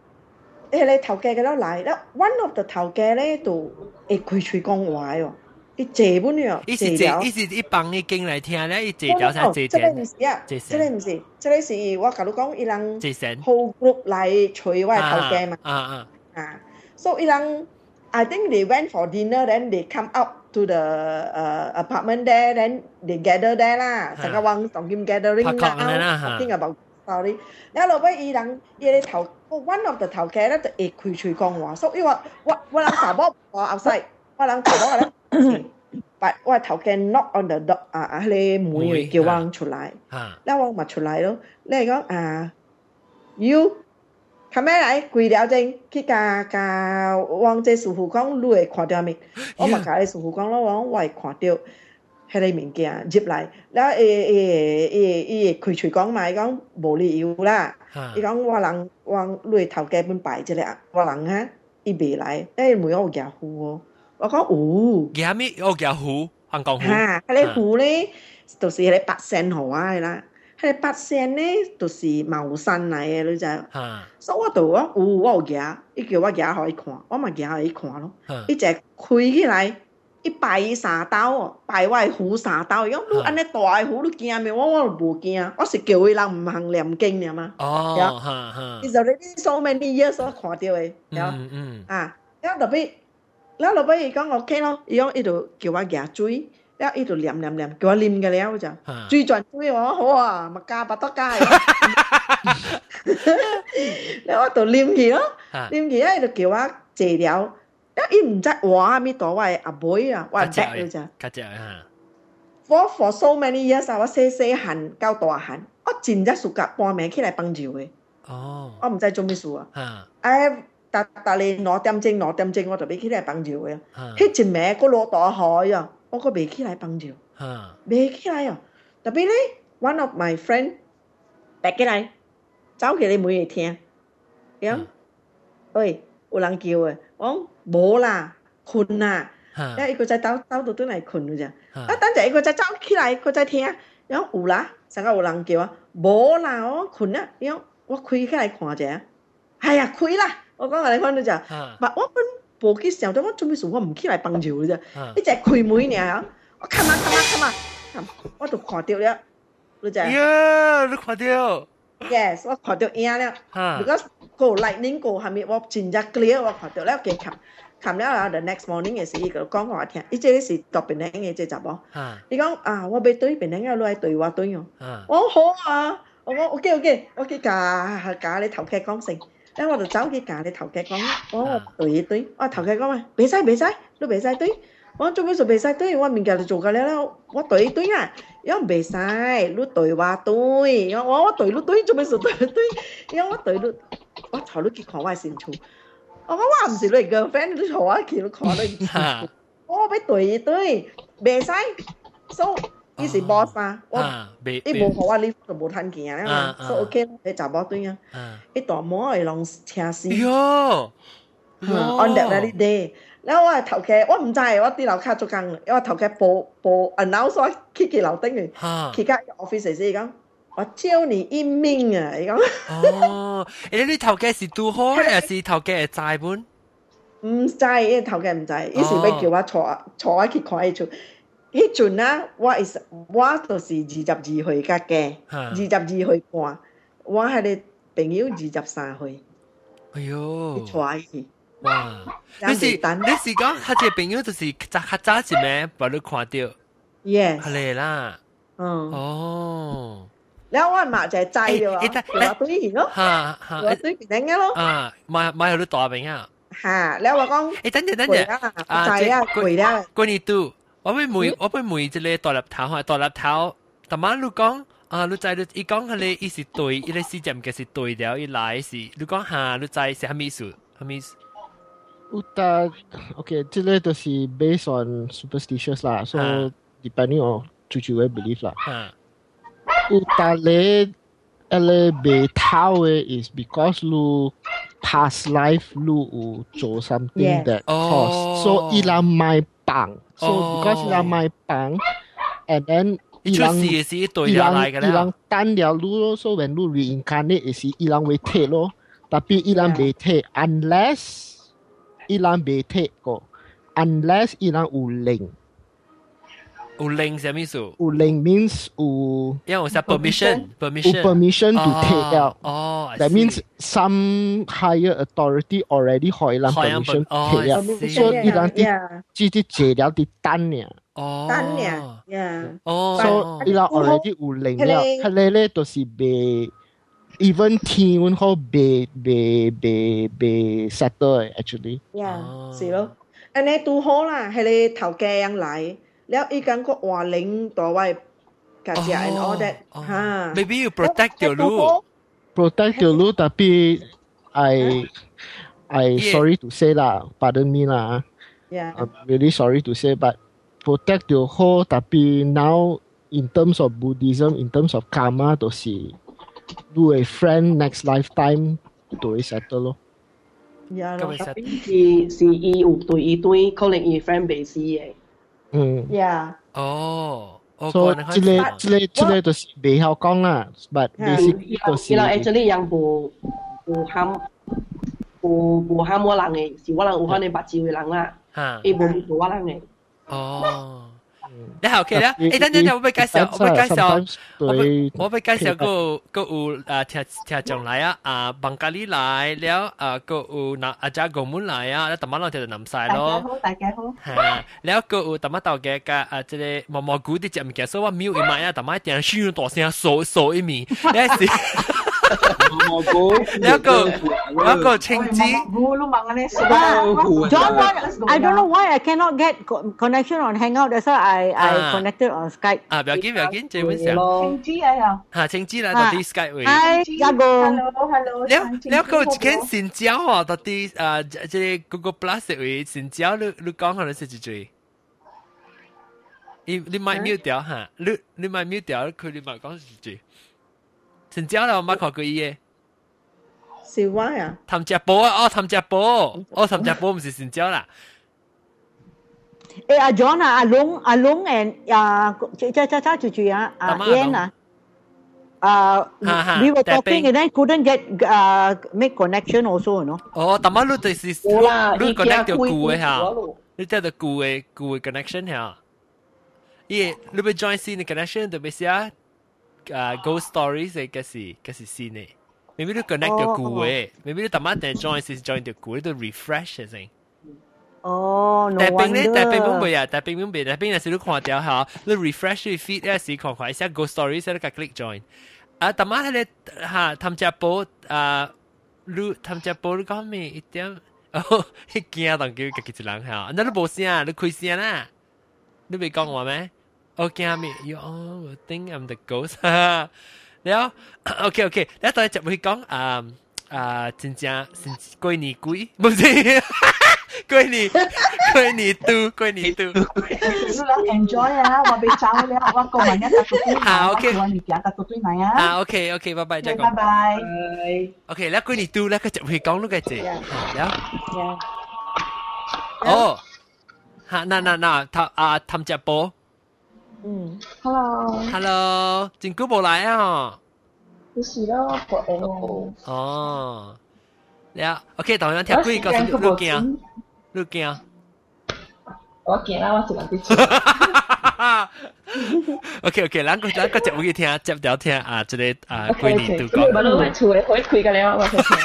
迄个头家嘅都来，了 one of the 头家咧就会开喙讲话哦，伊坐本哦，伊是了坐伊是伊放伊经嚟听咧，伊坐条啥坐这个唔正是啊，坐这个唔是，这个是我甲你讲，伊人坐神 whole group 嚟吹我嘅头家嘛，啊啊啊 So Ilang, I think they went for dinner, then they come out to the uh, apartment there, then they gather there lah. Sengawang Tong Kim gathering now, talking about story. Then lo bây Ilang, ye đi thầu, one of the thầu kia đó, thì quỳ quỳ con hòa. So Ilang, wa, wa lang sabo outside, wa lang sabo là but 我頭嘅 knock on the door uh, uh, 啊啊，你妹叫汪出來，拉汪咪出來咯。你係講啊，you 看咩来？跪了阵去甲甲王者师傅讲，里会看到没？我嘛甲你师傅讲，我讲我会看到迄个物件入来，然后诶诶诶诶，伊开嘴讲嘛，伊讲无理由啦。伊讲我人往里头家本摆一个，我人啊，伊未来，诶，没有家户。我讲有，家咩有家户？香港户啊，迄个户咧，就是迄个八仙河啊啦。迄個八仙咧，就是茅山嚟嘅，你知？嚇所以我就講，有我有行，伊叫我行互伊看，我嘛行互伊看咯。嚇伊就開起来，伊拜伊三刀哦，拜我嘅虎三刀。伊講你安尼大嘅虎，你惊咩？我我就无惊，我是叫伊人毋通念經爾嘛。哦嚇嚇伊就你 so many years 我看到嘅，有。嗯嗯啊，了後尾，了後尾伊讲 OK 咯，伊讲伊就叫我行水，了伊就念念念，叫我啉嘅了就吓水转水我好啊，咪加巴多加嘅，了我就啉去咯，吓啉去咧伊就叫我坐了，了伊唔知话阿咪大我系阿妹啊，我系 back 嘅咋。较只吓 For for so many years 啊，我细细汉到大汉，我真正暑假半暝起来帮住嘅，哦我唔知做咩事啊。吓哎，逐逐日两点钟两点钟我就要起来帮住嘅。吓迄一暝佫落大雨啊！ 我個未起来幫助，未、起来哦。特别咧，one of my friend 白起来，走起你每日听，咁、喂，有人叫啊，我冇啦，困啦，一个仔走走到转嚟困咋，啊，等阵一个仔走起来，佢再听，咁有啦，成个有人叫啊，冇啦，我困啦，咁我开起来看下，哎呀，开啦，我讲下你看到咋，啊，我困。我准备事我唔起来帮助啫。你直接开门你啊我看嘛看嘛看嘛看我都看掉了你这呀你看掉。Yes 我看掉了如果是 go like ningo 还没我进家 clear 我看掉了给看看了啊 the next morning 嘅是一个讲话听你这是读别人的这集哦。你讲啊我被对别人要来对我对用。我好啊。我讲 ok ok ok 假假你头可以讲声成，咧我就走去架你头剧讲，我对一对，我头剧讲咩？袂使袂使，你袂使对，我做咩事袂使对？我物件就做紧了，我对一对啊，因为袂使，你对话对，我我对你对，做咩事对对？因为我对你，我坐你去看我先处，我讲我唔是你 girlfriend，你坐我去你看你。哈我俾对一对，袂使，so 伊是 boss 啊，我伊无互我你就无趁钱啊嘛啊。啊，so OK，你查某对啊，啊，伊大毛会弄车死哟，on that very day。然后我係頭家，我毋知，我啲楼卡做工，因為頭家報報 announce 我去佢樓頂嘅，哈。去間 office 時講，我招你一命啊！伊講哦，誒你頭家是拄好，還是 頭家係債本？唔知，因為頭家唔知，伊是要叫我坐坐我去看伊厝。迄阵啊，我系我就是二十二岁甲嘅，哈二十二岁半，我系你朋友二十三岁，哎呦，坐伊去。哇！两你是袂等你是讲佢只朋友就是早较早一咩，把你看到， Yes，系你啦。嗯，哦，然后我嘛就系制咗啊，诶诶叫我对去咯，哈哈叫我对边嘅咯，啊，买买有你大名啊！吓，然后我讲诶，等阵等阵，攰啦，制啊，攰啦，关你都， 我俾梅我俾梅一个大粒头吓，大粒头，但晚你讲啊，你知你伊讲佢你伊是对，伊个时间嘅是对了，伊来是你讲下，你知是虾米意思？虾米意思？ Uta, okay, 这类都是 based on superstitious 啦，so 啊 depending on 主主嘅 belief 啦。吓 Uta 咧，ele 被偷嘅 is because 你 past life 你有做 something Yes. that 哦 cause，so 伊人买棒 ，so 哦 because 伊人买棒，and then 伊出事嘅是对了来嘅伊人啦。单了你咯，so when 你 reincarnate 是伊人会退咯，但系伊人未退，unless 伊人未退个，unless 伊人有灵， 有灵系咩意思？有灵 means 有因为有啥 permission 有 permission permission to take 了。哦，I That see means some higher authority already 可以让可以让 permission 哦 take 了 I see 所以伊人啲 Yeah，只啲借了啲单呢。哦，单嘅，Yeah，哦， so 伊人 already 有灵了，系佢哋咧都是被 even 天阮好被被被被 settle 嘅 actually。 Yeah，哦是咯，安尼拄好啦，系你头家人 来，了伊间个话领到位，家姐 and all that 哦吓。 Maybe you protect your 拄 loop 好 protect your loot tapi I I Yeah. sorry to say lah, pardon me lah. Yeah. I'm really sorry to say, but protect your whole tapi now in terms of Buddhism, in terms of karma, to see do a friend next lifetime to a settle 咯。 Yeah 咯咁其实是是伊有对伊对，可能伊 friend 未死嘅。 嗯，Yeah，哦，我，so 讲即个即个即个就是未晓讲啦，but 嗯 basically 就伊人是 actually 人无无喊无无喊我人嘅，是我人有可能白照嘅人啦，吓，伊无做我人嘅。哦， 你後期咧，誒等等等，我俾介紹，我俾介紹，我俾我俾介紹個個有啊聽聽眾來啊，啊孟加利來了啊個有那阿姐個門來啊，你特晚攞條就淋曬咯。大家好，大家好。係，了個有特晚到嘅嘅啊，即係毛毛菇啲隻物件，所以我瞄一埋啊，特晚一定要大聲數數一面，你係。Let's go. Let's go, Cheng Ji. John, I don't know why I cannot get connection on Hangout. That's why I I connected on Skype. À, bây giờ bây giờ chị muốn xem. Cheng Ji à? Hà Cheng Ji là đặt đi Skype vậy. Hi, Jago. Hello, hello. Let's let's go. Can xin chào à? Đặt đi à, cái Google Plus vậy. Xin chào, lúc lúc con họ là sẽ chơi. 你你咪 mute 掉吓，你你咪 mute 掉，佢哋咪講住。成朝啦，我冇看过伊嘅。是歪啊？谭只宝啊，哦，谭只宝，哦，谭只宝唔是成朝啦。Eh, uh, John, uh, Alung, Alung and uh, cha cha cha chu chu uh, Tama, Ian, Alung. uh, uh, Ha, ha, we were tapping. talking and then couldn't get uh, make connection also, you know. 哦，但系你就是有啦，你伊 connect 到惊开旧嘅吓开咗，你即系旧嘅旧嘅 connection 吓。伊你要 join 新嘅 connection 就俾写 啊 ghost stories 嘅嘅是嘅是新嘅。maybe 你 connect 到旧嘅，maybe 你特晚定 join 是 join 到旧，你都 refresh 先。 Oh, no 但系并咧，但系并唔 wonder. 会啊，但系并唔会，但系并有时你看掉吓，你 refresh 你 feed 咧时看看一下 ghost stories 咧，你 click join。啊，特晚咧吓，探只宝啊，你探只宝你讲咩一点？哦，迄惊当叫家己一人吓，那你无声，你开声啦，你未讲我咩？ Okay, I'm you all will think I'm the ghost. 然後 OK OK，你當就會講啊啊，真正真過年鬼，唔是過年過年都過年都。Enjoy 啊，我俾炒你，我講埋一笪古堆，啊 OK，我你講笪古堆嚟啊。啊 OK OK，拜拜，再講。拜拜。OK，你過年都，你個就會講呢個字，然後。哦，嚇，嗱嗱嗱，氹啊氹隻波。嗯，Hello，Hello，真久无来啊、哦！就是咯，过年哦。哦，了，OK，同样听鬼告诉你，你惊，你惊。我惊啦，我只能去接。OK OK，咱个咱个节目去听，接聊听啊，这个啊，鬼年都讲。我唔系厝嘅，可以开个了，我先听。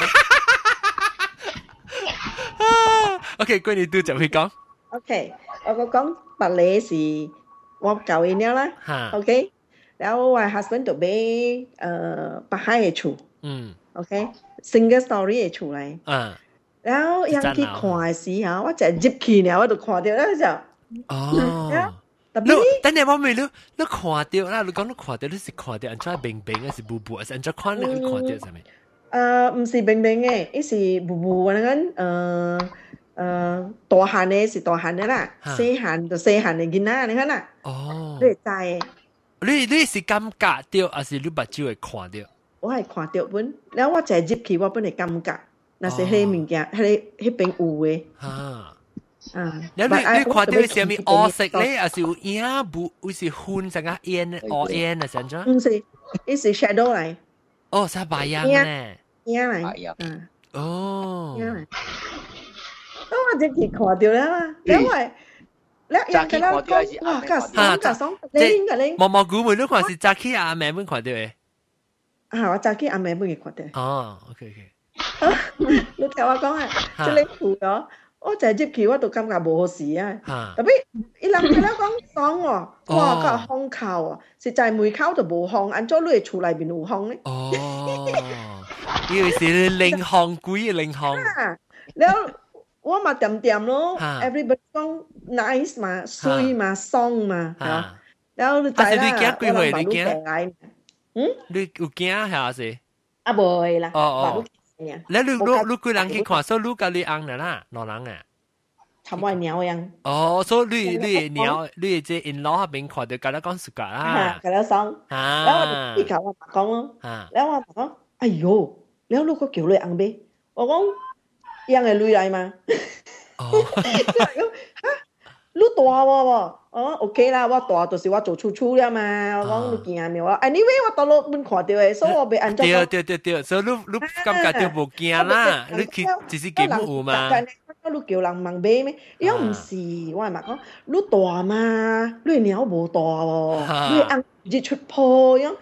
OK，鬼年都就去讲。OK，我个讲白你是。我教伊了啦，OK，然后我 husband 就买呃北海的厝，嗯，OK，single story 的厝来，啊，然后人去看的时候，我就入去了，我就看到那就，哦。你等下我咪你你看到啦，你講你看到你是看到人家冰冰還是布布，還是人家看你看到上面？誒，唔是冰冰嘅，一是布布，我諗緊誒。 诶大汉嘅是大汉嘅啦，吓细汉就细汉嘅囡仔，你睇啦，哦你，系知嘅。你你是感觉到，还是你目睭会看到？我系看到本，แล้ว我就系入去，我本嚟感觉，那是迄物件，迄迄边有嘅，吓。啊。แล้ว But 你 I 你看到 also 是咪 don't 黑 keep 色 it 咧，还是有影布，还是昏成个烟黑烟啊？怎样？唔是，呢是 shadow 嚟，哦，是白样咧。影嚟，白样嗯，哦，影嚟。 我直接看到啦，因為你人哋咧講，哇，架爽架爽，你應該你毛毛菇們都看是扎起阿妹們看到嘅，係我扎起阿妹們嘅看到。哦，OK OK，你聽我講啊，即係你扶咗。我就係接橋，我都感覺冇事啊。特別伊人佢咧講爽喎，哇個巷口啊，實在門口就無巷，按咗你厝內邊有巷咧。哦，以為是零巷鬼嘅零巷。然後。我嘛掂掂咯，everybody 講 nice 嘛、水嘛、爽嘛，嚇。然後你仔啦，我諗白鷺上矮。嗯，你有驚係是？啊，袂啦，哦哦。你你你你幾人去看？所以你家你翁啦啦，兩人啊。差唔多係鳥樣。哦，所以你你鳥，你即 in law 嗰邊看到，甲你講暑假啦。嚇，甲你爽。啊。然後你甲我講咯，然後我講，哎呦，然後你個叫你翁咩？我講。样的镭来吗？哦，你大我无？哦，OK 啦，我大就是我做出出了嘛，我讲你惊没有？Anyway，我到落本看到的，所以我被安装。对对对对，所以你你感觉就无惊啦，你去只是见有嘛。你叫人问买咩？伊讲唔是，我系咪讲你大嘛？你鸟无大喎，你按日出破样。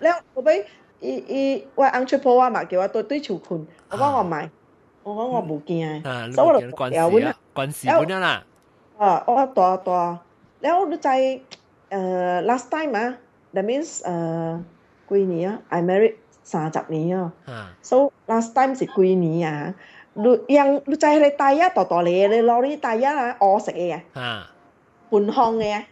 然后后尾伊伊我按出破我嘛叫我对对球群，我讲我买。我講我冇驚，所以我就關事啊，關事本啊啦。啊，我大大，然後你知，誒 last time 啊，that means 誒幾年啊，I married 三十年啊，so last time 是幾年啊？你ยัง你知你大一大大嚟，你攞啲大一啊，我食嘅，半空嘅。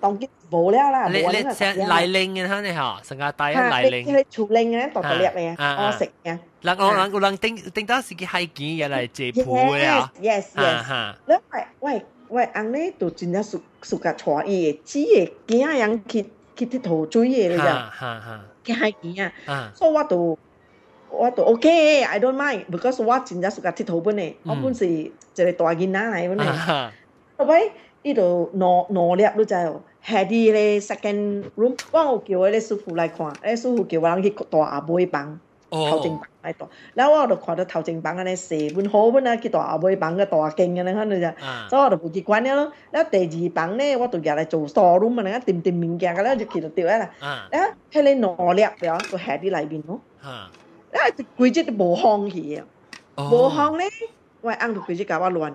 當結無了啦，你你食嚟令嘅嚇你嚇，成日帶一嚟令，你處令嘅度度叻嘅，我食嘅。嗱我諗我諗定定當時嘅係件嘢嚟接盤嘅啊，yes yes。你喂喂喂，安尼就真正暑暑假帶伊嘅，只係驚人去去佚佗水嘅你就，驚係啊，所以我就。我都 OK，I don't mind，because 我真正暑假佚佗本嚟，我本是一個大囡仔嚟本嚟，係咪？呢度攞攞粒都就下啲咧 second room，我有叫嗰啲師傅嚟看，誒師傅叫我人去大阿妹房。頭前哦房喺度，然後我就看到頭前房嗰啲四本好本啊，去大阿妹房嘅大鏡嘅咧，可能就，啊所以我就冇結關咗咯。然後第二房咧，我就入嚟做 storeroom 啊，咧掂掂物件嘅咧，就見到掉啦。啊然後喺你攞粒咗，就下啲裏邊咯。啊然後規隻都冇空去啊，哦冇空咧，我翁就規隻搞我亂。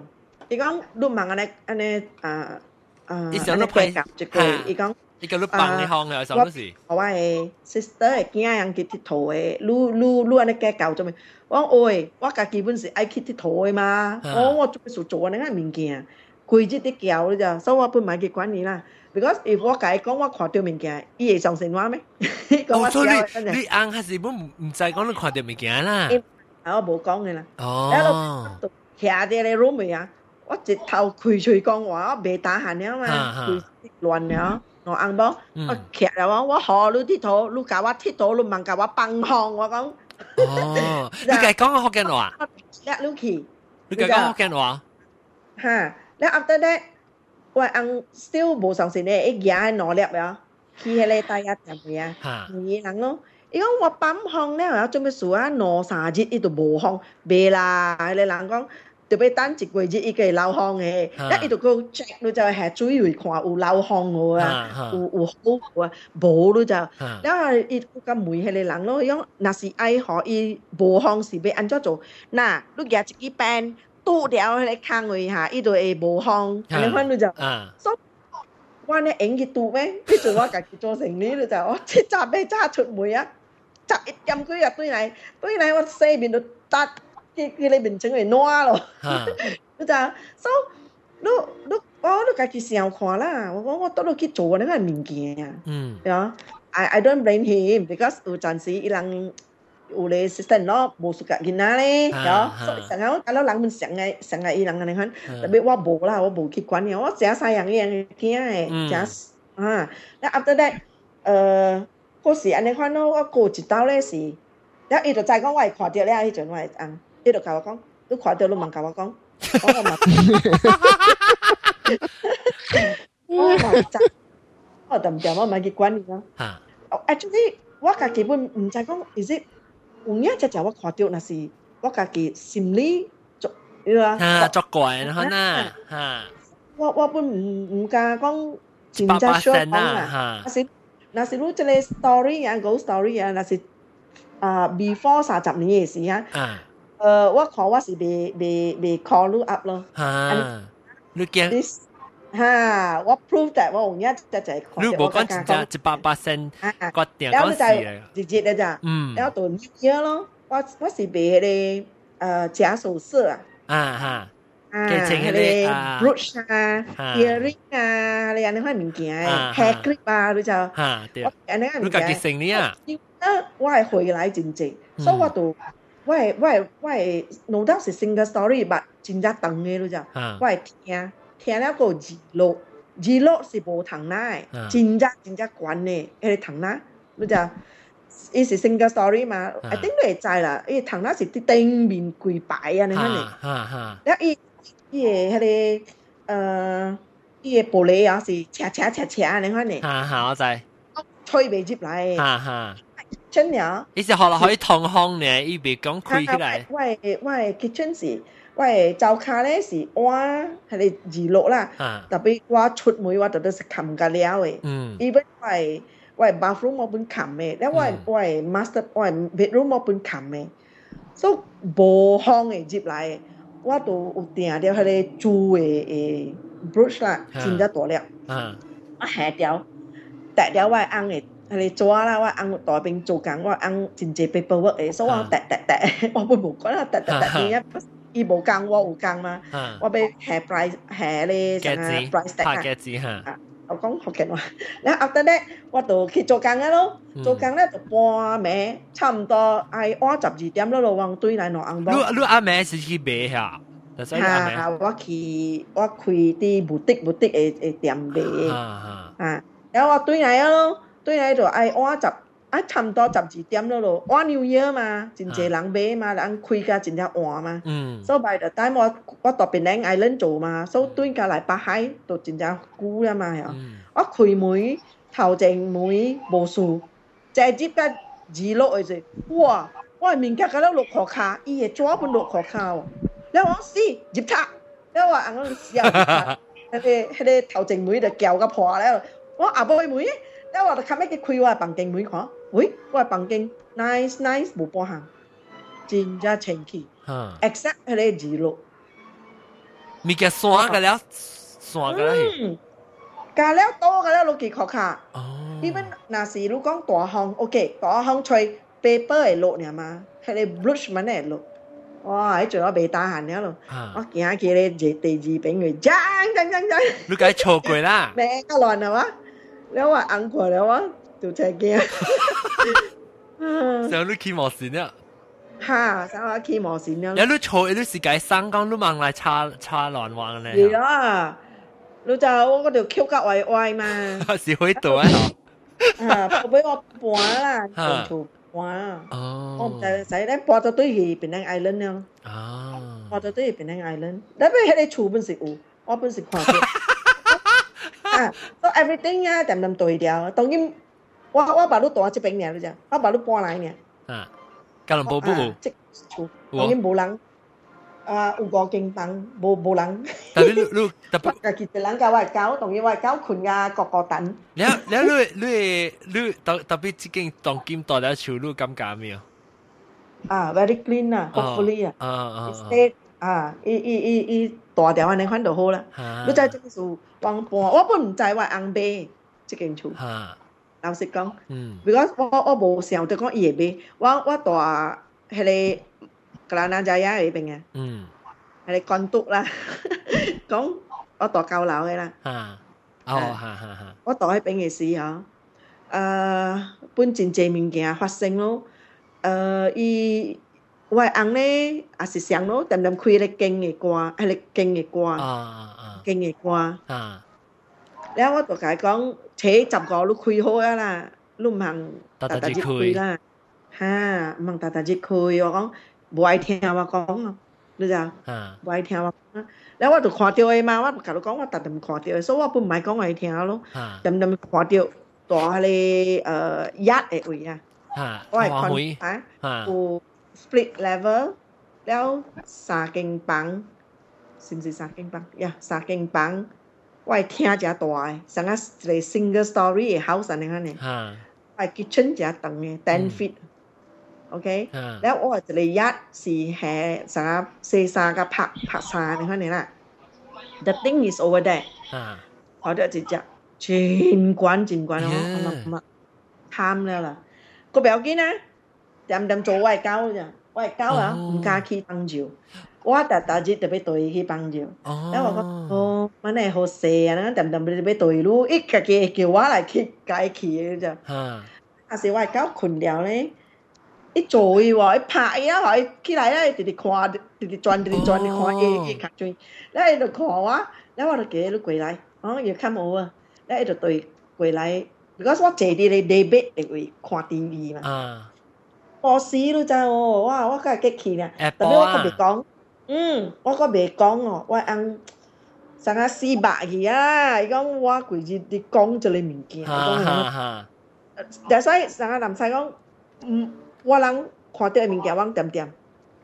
伊讲你问安尼安尼啊啊，伊想要派计一个，伊讲。一个都帮你行嘅，有时候都是我诶 sister 嘅囝人去佚佗诶，你你你安尼计较做咩？我讲喂，我家己本是爱去佚佗诶嘛，啊我我做咩事做安尼嘅物件，规日啲叫你就，所以我本买去管理啦。because if 我甲伊讲我看到物件，伊会相信我咩？讲我哦，所以笑真系，你你翁还是本唔唔知讲你看到物件啦。我无讲嘅啦。哦，徛啲咧 room 啊， 我直頭開嘴講我未打閒了嘛，亂了，我硬到我劇了我我學你啲套，你教我鐵套，你唔教我崩巷，我講。哦，你係講學緊話？叻 Lucky，你係講學緊話？嚇，你 after that，我硬 still 冇上線咧，一嘢係攞叻呀，佢係咧大家點嘅，二人咯。伊講我崩巷咧，我準備做啊，攞三日伊都冇巷，未啦，你人講。特別等一個月伊個會流行嘅，啊咧伊就個 check 你就係注意看有流行無啊啊啊，有有好啊，無你就。嚇然後伊個梅迄個人咯，伊講若是愛互伊無行是要安怎做？嗱，你夾一支柄拄掉迄個坑位下，伊就會無行，安尼款你就。啊我呢影去拄咩？你做我家己做成呢，你就我即閘咩揸出梅啊！十一點幾日對嚟，對嚟我西面就搭，cái cái này biến chứng người noa rồi bây giờ so lúc lúc có lúc cái sao khó là có có tôi lúc cái chỗ này là mình kia yeah I I don't blame him because 有陣時伊人有咧 system 咯，無熟嘅囡仔咧，有所以成日我人們成日成日伊人安尼款，特別我無啦，我無去管嘅，我成日西人伊人驚嘅，成啊，那 after that，誒，嗰時安尼款咯，我過一刀咧是，然後伊就再講我係看著咧，迄陣我係按。伊就甲我讲，你看到你问甲我讲，我话我话真，我就唔掂，我唔系去管你咯。吓 actually 我家己本毋知讲，is it 有影只只我看到，若是我家己心理做，你话吓作怪啦，可能吓我我本毋毋敢讲真八八正 sure 成讲啦。啦若是若是你即个 story 啊，ghost story 啊，若是啊 before 三十年嘅时啊， 吓啊诶我看我是未未未 call you up 咯。吓，你惊 this 吓，我 prove that 我有影只只看到，你无我讲真正一百八成啊，决定然后你讲事就直接嘅咋。嗯然后就 New Year 咯，我我是买迄个诶假首饰啊，啊吓啊，继承迄个迄个啊 brooch 啊啊，earring 啊，你安尼款物件啊诶，hair clip 啊，你就吓对我，安尼款物你家己件，成呢啊？啊，我系回来真济，所以我就 我我我，no doubt 是 single story，但真正懂嘅咯咋。我係聽聽了個字錄，字錄是無同啦，真正真正管嘅，係同啦，咯咋。伊是 single story 嘛，I think 你會知啦。伊同啦是啲頂面跪拜啊，你睇嚟。然後伊伊嘅迄個誒，伊嘅玻璃啊是斜斜斜斜，你睇嚟。嚇嚇，我知。吹袂入來。嚇嚇。kitchen 呀。伊是後來可以通風呢，伊袂講開起來。我我 kitchen 是，我灶骹咧是碗，係咧二六啦。特別我出門我特別是冚架了誒。嗯。伊本我我 bathroom 我本冚誒，咧我我 master 我 bedroom 我本冚誒，所以無風誒入來，我都有定着迄個煮誒誒 brush 啦，真得大了。嗯。我下掉，帶掉我翁誒。嘅。迄個紙啦，我翁大兵做工，我翁真濟 paperwork 嘅，所以我摘摘摘，我本無講啦，摘摘摘，因為伊無工，我有工嘛，嚇，我要下 price 下咧啥戒指 price tag 啊。拍戒指嚇，我講福建話，然後 after that 我就去做工嘅咯，嗯做工咧就半暝，差唔多係晏十二點咯，落往對嚟攞紅你包。你阿妹是去買嚇？但所以阿妹嚇，我去我開啲布丁布丁嘅嘅店賣啊啊，然後我對嚟咯，对来着，哎，我十啊，差不多十二点了咯，我纽约嘛，真济人买嘛，人开价真正换嘛。嗯。所以白的，但我我特别能爱人做嘛，所以蹲下来北海都真正久了嘛呀。我开门头前门无数，再接个二六二，哇！我面甲个了六号卡，伊係抓不六号卡哦。你话死入塔，你话俺死啊，迄个迄个头前门就叫甲破了。我阿伯妹。妹，你话就冚一个开我系房间门看，喂，我系房间 nice nice 无半项，真正清气吓， ，except 迄个二落。物件散个了，散个了去。嗯，加了多个了落去壳卡。哦， even 若是如讲大项，OK，大项吹 paper 会落尔嘛，迄个 brush มัน会落。哇！迄阵我未打闲了咯，我啊，行去咧第第二边去，争争争争，你该错过啦。咩个乱啊哇！ 了我红过了我就真惊。嗯上你去模线了，哈，生我起毛线了。有你错，你是该生讲你望来叉叉乱玩系咧，啦，你就我嗰条 Q 格歪歪嘛，是会到啊。啊，俾我搬啦，哈全部搬啊。我唔哦，使使咧，播到对去变成 island 了。啊，我到对去变成 island，但系迄个厝本是有，我本是看到。 啊，so everything 啊，点点对调。当然，我我把你大这边尔，你知，我把你搬来尔。啊，格伦布布啊，即厝有当然冇人。啊，有五间房，冇冇人。但系你你特别我家己一人甲我的狗，当然我的狗困啊，个个等。了了，你你你特特别即间当金大了厝，你感觉没有？啊，very clean 啊，hopefully 啊。啊啊 state 啊，伊伊伊伊大条安尼款就好啦。啊！你知即个是 幫搬，我本唔知我紅買即間厝。嚇，老实讲嗯，because 我我無想到講伊會買，我我大迄個格蘭納扎亞嗰邊嘅，嗯。迄個關督啦，講我大舊樓嘅啦，嚇，哦嚇嚇嚇，我大迄邊嘅時候，誒本真濟物件發生咯，誒伊我翁咧也是上咯，点点开咧经嘅歌，系咧经嘅歌，经嘅歌。然后我就佢讲，扯十五都开好啊啦，都唔行大大只开啦，吓唔行大大只开。我讲唔爱听我讲啊，你就唔爱聽我講。然後我就看到嘅嘛，我同佢講我特登看到嘅，所以我本唔係講我聽咯，特登看到大咧誒一嘅位啊，我係看啊，有。split level，แล้ว三间房，是唔是三间房？呀，三间房。我系厅只大嘅，成个一个 single story 嘅 house 安尼款嘅，吓我系 kitchen 只长嘅 ten feet，OK，吓แล้ว我一个一是系成个四三个拍拍三安尼款嘅啦。The thing is over there，吓我哋一只真关真关咯， Yeah 我谂贪了啦。个表姐呢， 点点做外交咋？外交啊，唔、敢去帮助。我大大日特别对伊去帮助。哦。我讲，哦，蛮内好势啊，咱点点特别对路，伊家己会叫我来去解去的咋？啊。啊，是外交困了咧。一做伊话，一拍伊啊，话起来咧，直直看，直直转，直直转，你看伊伊卡住，那伊就看我，后我就叫伊过来，哦，又看我啊，那伊就对过来，如果我坐伫咧台北，会看 TV 嘛。啊。我死都知哦，哇！我刚过去呢，特别我可别讲，嗯，我可别讲哦，我按上下四百去啊！伊讲我规日滴讲这类物件，哈哈哈。但使上下男仔讲，嗯，我人看得物件我点点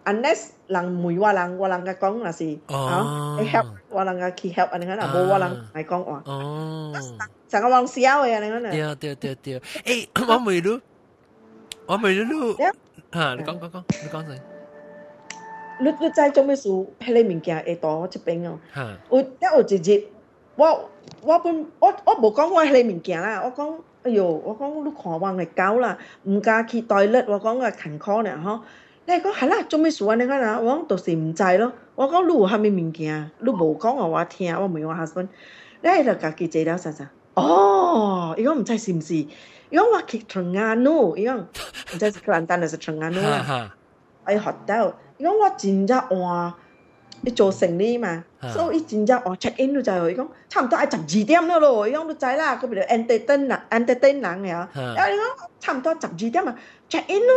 ，unless 人唔我人，我人家讲那是哦，help 我人家去 help，你看啦，无我人来讲话哦。上下汪笑诶，你看啦。对对对对，诶，我咪噜。我未錄 Yeah，嚇，你講講講，你講先你你知做咩事？迄個物件會到我這邊哦。嚇，有一有一日，我我本我我無講我迄個物件啦，我讲哎呦，我讲你看我嘅狗啦，毋敢去 toilet，我講我勤苦呢吼。你講係啦，做咩事安尼款啊？我講就是毋知咯。我讲你有蝦米物件，你無講互我聽，我問我 husband，你就家己坐了啥啥。哦，伊講毋知是毋是？因讲我去成安路，因为在克兰丹的是成安路啊，哎好到，因为我真正换，你做生意嘛，所以真正换 check in 都在，伊讲差不多爱十二点了咯，伊讲都知啦，佮比如 entertain 啦，entertain 人个啊，然后伊讲差不多十二点嘛，check in 咯，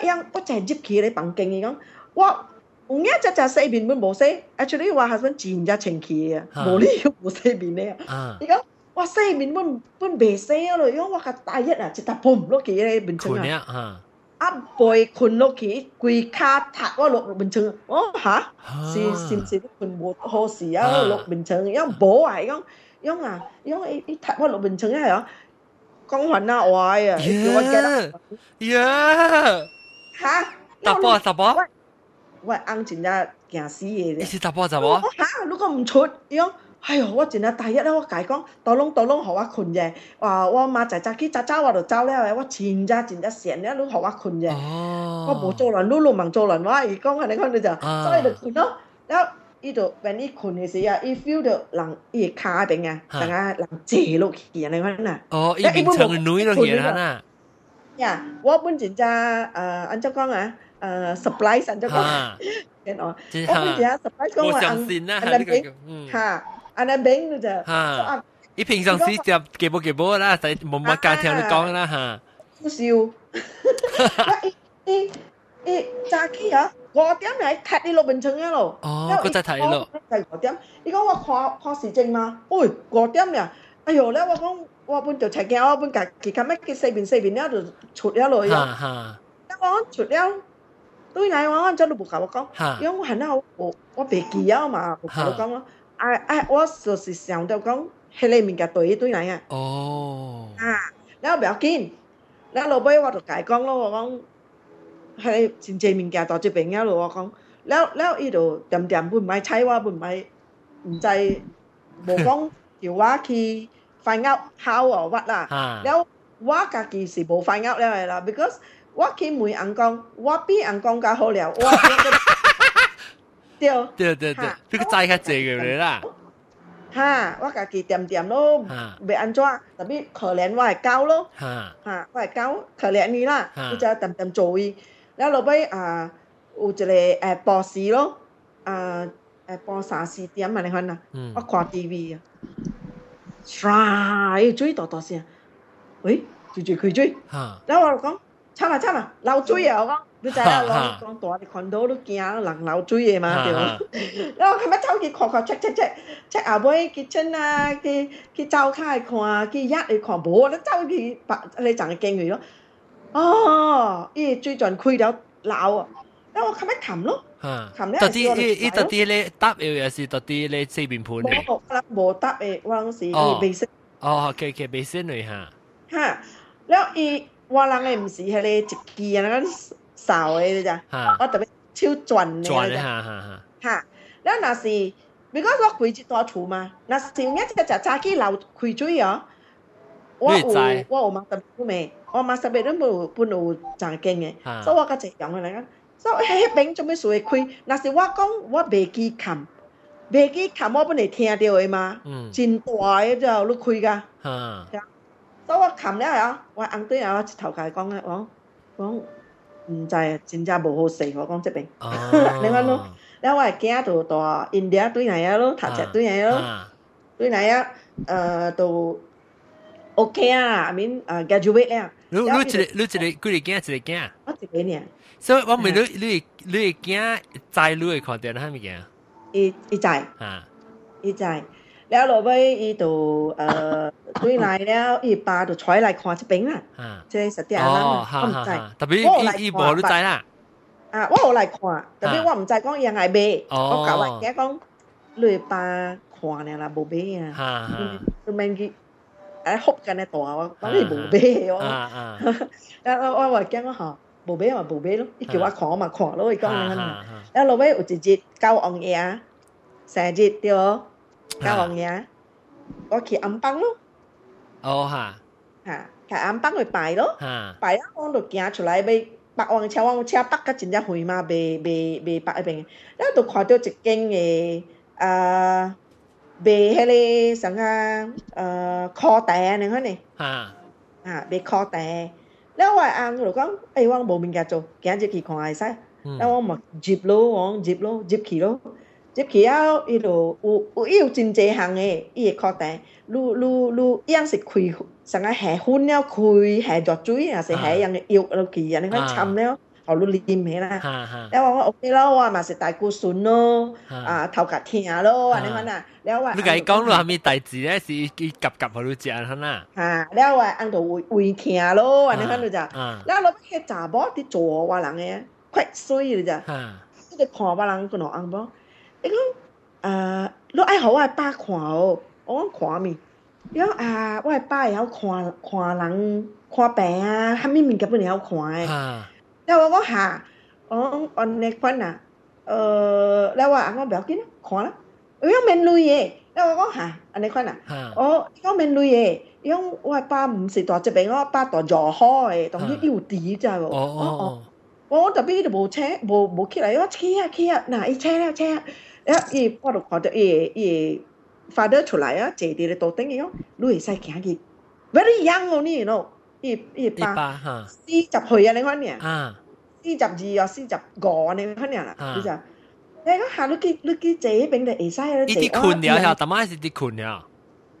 一我就入去咧房间，伊讲我。我一只只洗面，本冇西，actually 我系想自然只清洁嘅，冇理由冇西面咧。你讲。我洗面本本未洗咯，伊讲我个大一啊，一搭砰落去咧面床困啊。呀哈，啊背困落去，规卡塌我落面床，我吓是是唔是啲困冇好事啊？啊落面床，因冇啊，讲因啊，因伊伊塌我落面床系啊，讲晕啊坏啊，叫我记得呀，吓，十波十波，我翁真正惊死嘅啫。你是十波十我波，吓，如果唔出，伊讲。 哎呦，我真系第一咧，我解讲，倒拢倒拢，互我困嘅。话我妈仔早起早早我就走了，我真正真正闲咧，你互我困嘅。哦，我冇做人，碌碌忙做人话，伊讲系你讲你就，啊所以就困咯。然后伊就 when 伊困嘅时候，伊 feel 到人伊卡边啊，啊成个人坐落去啊，你讲呐。哦，一面长女咯，嘢啦，呀，我本真正诶，按照讲啊，诶 supply 按照讲，哈，见我，即我本真系正 supply 讲我话相信啦，按 呢个按嗯，吓，按按边就，哈，啊，你平常时就几波几波啦，使冇乜间听你讲啦吓，好笑。伊伊早起啊，五点嚟踢你落眠床啊咯。哦，嗰真系睇咯，系五点，伊讲我看看时政嘛，喂五点呀，哎呦咧我讲我本就齐惊，我本家己咁样佢四边四边咧就出咗落去哈啊，哈，我讲出了，对嚟我讲真都冇教我讲，哈因为我系咧我我别记啊嘛，冇教我讲咯， 啊啊，我就是想到讲，迄个物件对一堆人啊。哦。啊，然后不要紧，然后老尾我就改讲咯，我讲，迄真正物件到这边了咯，我讲，了了然后伊就点点不买菜，我不买，唔知，无讲 叫我去翻屋敲哦屈啦。啊。然后我家己是无翻屋了啦，because 我去问人讲，我比人讲较好了，我。对。对对对哈，呢个斋较济嘅你啦，哈，我家己点点咯哈，袂安怎，特别可怜我系狗咯。哈，吓，我系狗可怜你啦，啊你就揼揼做伊，然后落尾啊有一个诶博士咯，啊诶播三四点啊你看啊，嗯我，看 TV 啊，唰水大大声，喂，追追佢追，哈，然后我就讲惨啦惨啦，流水啊我讲， 你知啦，哈我讲大你看到都惊人流水嘅嘛对哈冇？然后佢咪走去看看 check check check check 后尾去亲啊，去去走开看，去一去看无，你走去白你就系惊佢咯。哦，伊最近开咗闹啊，然后我琴日琴咯，哈，琴日到底呢呢到底咧搭又又是到底咧四边盘嚟，冇啦冇得诶，我嗰时哦未识哦，OK OK，未先嚟吓，吓，然后伊我人嘅唔是系你一支啊，嗰 少诶，对咋？我特别超转诶，哈哈。然后那是，because 我规只大厨嘛，那是人家只只炸鸡流开水哦。我有我有嘛特别咩，我嘛特别都冇半路炸经嘅，所以我家就用嚟讲，所以迄边做咩事会开？那是我讲我袂记冚。袂记看我本来听到的嘛，真大个就你开噶，所以我看了啊，我翁对啊，我一头家讲啊，讲讲。毋知真正无好势，我讲即边，你讲咯，你我系惊到大，因爹对内啊咯，读册对内咯，对内啊，呃，都 OK 啊，I mean，graduate 啊。你你一个你一个几日惊一个？我一个年。所以我咪你你你会惊在你会看点哈物件？一一在啊，一在。 แล้วเราไปอีตัวเอ่อด้วยไลแล้วอีปลาตัวช้อยไลคอจะเป็นอ่ะใช่สติอาลัมก็ไม่ใจแต่พี่อีบอรู้ใจน่ะอ่ะว่าไลคอแต่พี่ว่าไม่ใจก็ยังไงเบก็กล่าวว่าแกก็เลยปลาคอเนี่ยละโบเบ้อ่ะคือมันกี่ไอ้ฮบกันในตัวว่าไม่ได้โบเบ้ว่าแล้วว่าว่าแกก็หอโบเบ้มาโบเบ้ลูกอีกว่าขอมาขอแล้วอีกก็นั่นแล้วเราไปอุจจิตเก้าองเอียแสจิตเดียว 干王爷我去暗邦咯。哦哈哈去暗邦去拜咯。哈拜了我就走出来要北往车往车北到真正回嘛北北北一北那都看到一间诶啊卖迄个什啊呃裤袋啊你看你啊啊卖裤袋诶然后我啊我就讲诶我拢无物件做行入去看会使然后我嘛入咯我入咯入去咯即去啊，伊就有有有真济项诶，伊会扩大，愈愈愈伊样是开，啥个下粉了开下热水，也是下样个药落去，安尼款掺了，好愈黏起啦。啊啊！我讲 OK，嘛是大骨孙咯，啊头壳疼咯，安尼款啊。了话，你讲落下面代志咧，是伊夹夹互你食安尼啦。啊，了话，按都胃胃疼咯，安尼款就就，那落迄查某伫做话人诶，快衰了就，你就看别人个老按不？伊讲啊，你爱好我爸看哦，我讲看咪，伊讲啊，我爸会晓看看人看病啊，虾米物件不能晓看诶。然后我讲哈，我讲安尼款啊，呃，然后我不要紧啦，看啦，伊讲免镭诶。然后我讲哈，安尼款啊，我，伊讲免镭诶。伊讲我爸唔是大这边，我爸大弱好诶，当时有底知无？哦哦。我特别就无车，无无起来，我起啊起啊，那伊车啊车。一伊我就看到伊伊 father 出来啊，坐伫咧桌顶伊讲，你会使行去，very young 哦你 know，伊伊一爸百哈，四十岁啊你看呢，啊，四十二啊四十五你看呢啦啊，你就，你讲下你去你去坐迄边就会使啦，伊啲困了呀，大妈是啲困了，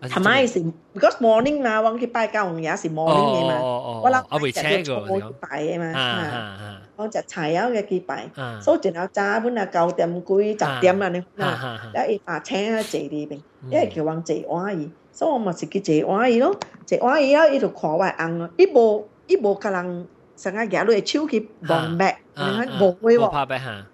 系咪是 because morning 嘛，我去拜教红也是 morning 嘅嘛，哦我谂我未请过，我去拜嘅嘛，啊啊哈 讲食柴鸭个去摆，所以真诶，查本囡仔点店规十点仔咧，那迄个啊请啊坐里咧，因为叫人坐歪去。所以我们是去坐歪去咯，坐歪去啊，伊就看阮昂啊，伊无伊无甲人啥物件落去，手机忘买，毋晓看毋会喔。看未下，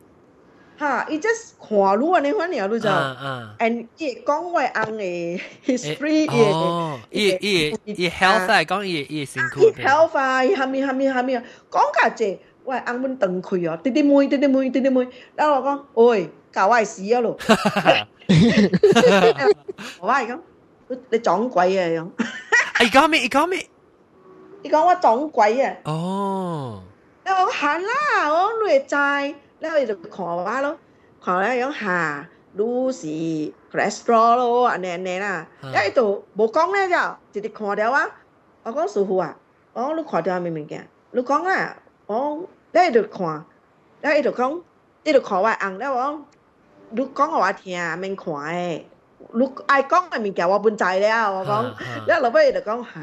吓伊遮看汝安尼，阮了，你知道？嗯，诶，伊讲阮昂诶 history 嘅，嗯，伊诶伊诶伊诶 health 仔讲伊诶伊诶身体，伊 health 仔伊喊伊喊伊喊伊讲甲一个。我翁阮长开哦，直直问，直直问，直直问，然后讲，喂，搞我死啊咯！我话伊讲，你撞鬼啊！咁，伊讲咩？伊讲咩？伊讲我撞鬼啊！哦，我講行啦，我你知，然後伊就看我咯，看咧樣下，你是 cholesterol 咯，安尼安尼啦，一度冇講咧就直直看掉啊！我講師傅啊，我講你看掉咩物件？你講啊，我 ไ伊就看ถ伊就讲อ就看ได้讲ถอะ我องได้เถอะขอว่าอังได้ว่าดูกล้อง看，看ก看，看看ถียงอ่ะแ睭看，哈哈哈นะลูก看อกล้องอะมีแ厝安尼安尼เบิ้ลใจแล้วแล้都เราก็อยากจะ你ล้องห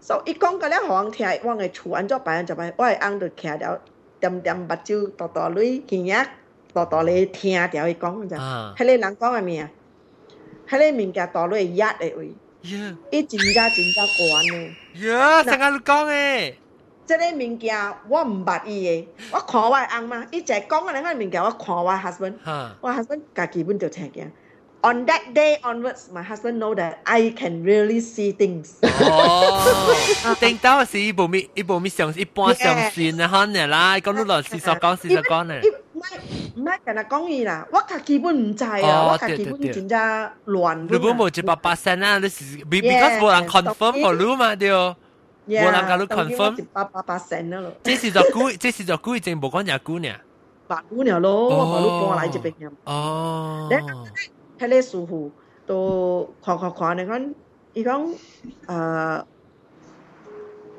所以伊讲个了，互听，我诶厝安怎办安怎办，我个翁着徛着，点点目睭，大大蕊，耳仔，大大咧听着伊讲，就，迄个人讲个啊，迄个物件大蕊压诶位，伊真正真正悬个，哟，怎个讲个？即个物件我毋捌伊个，我看我诶翁嘛，伊一讲个两我物件，我看我 husband，我 husband 家己本就听见。On that day onwards, my husband know that I can really see things. 哦，定到是伊无咪伊无咪相一般相信啊，可能啦，讲你落事实讲事实讲咧伊，唔系唔系净系讲伊啦，我家己本唔知啊，哦我家己本真正乱。你本无一百八成啊，你是 because 无人 confirm 个你嘛对。冇人甲你 confirm 一百八八成啊咯，这是就估，这是就估正无讲廿估呢。八五年咯，我把你搬来这边 嘅。哦，喺你师傅都看看看，你讲，伊讲诶，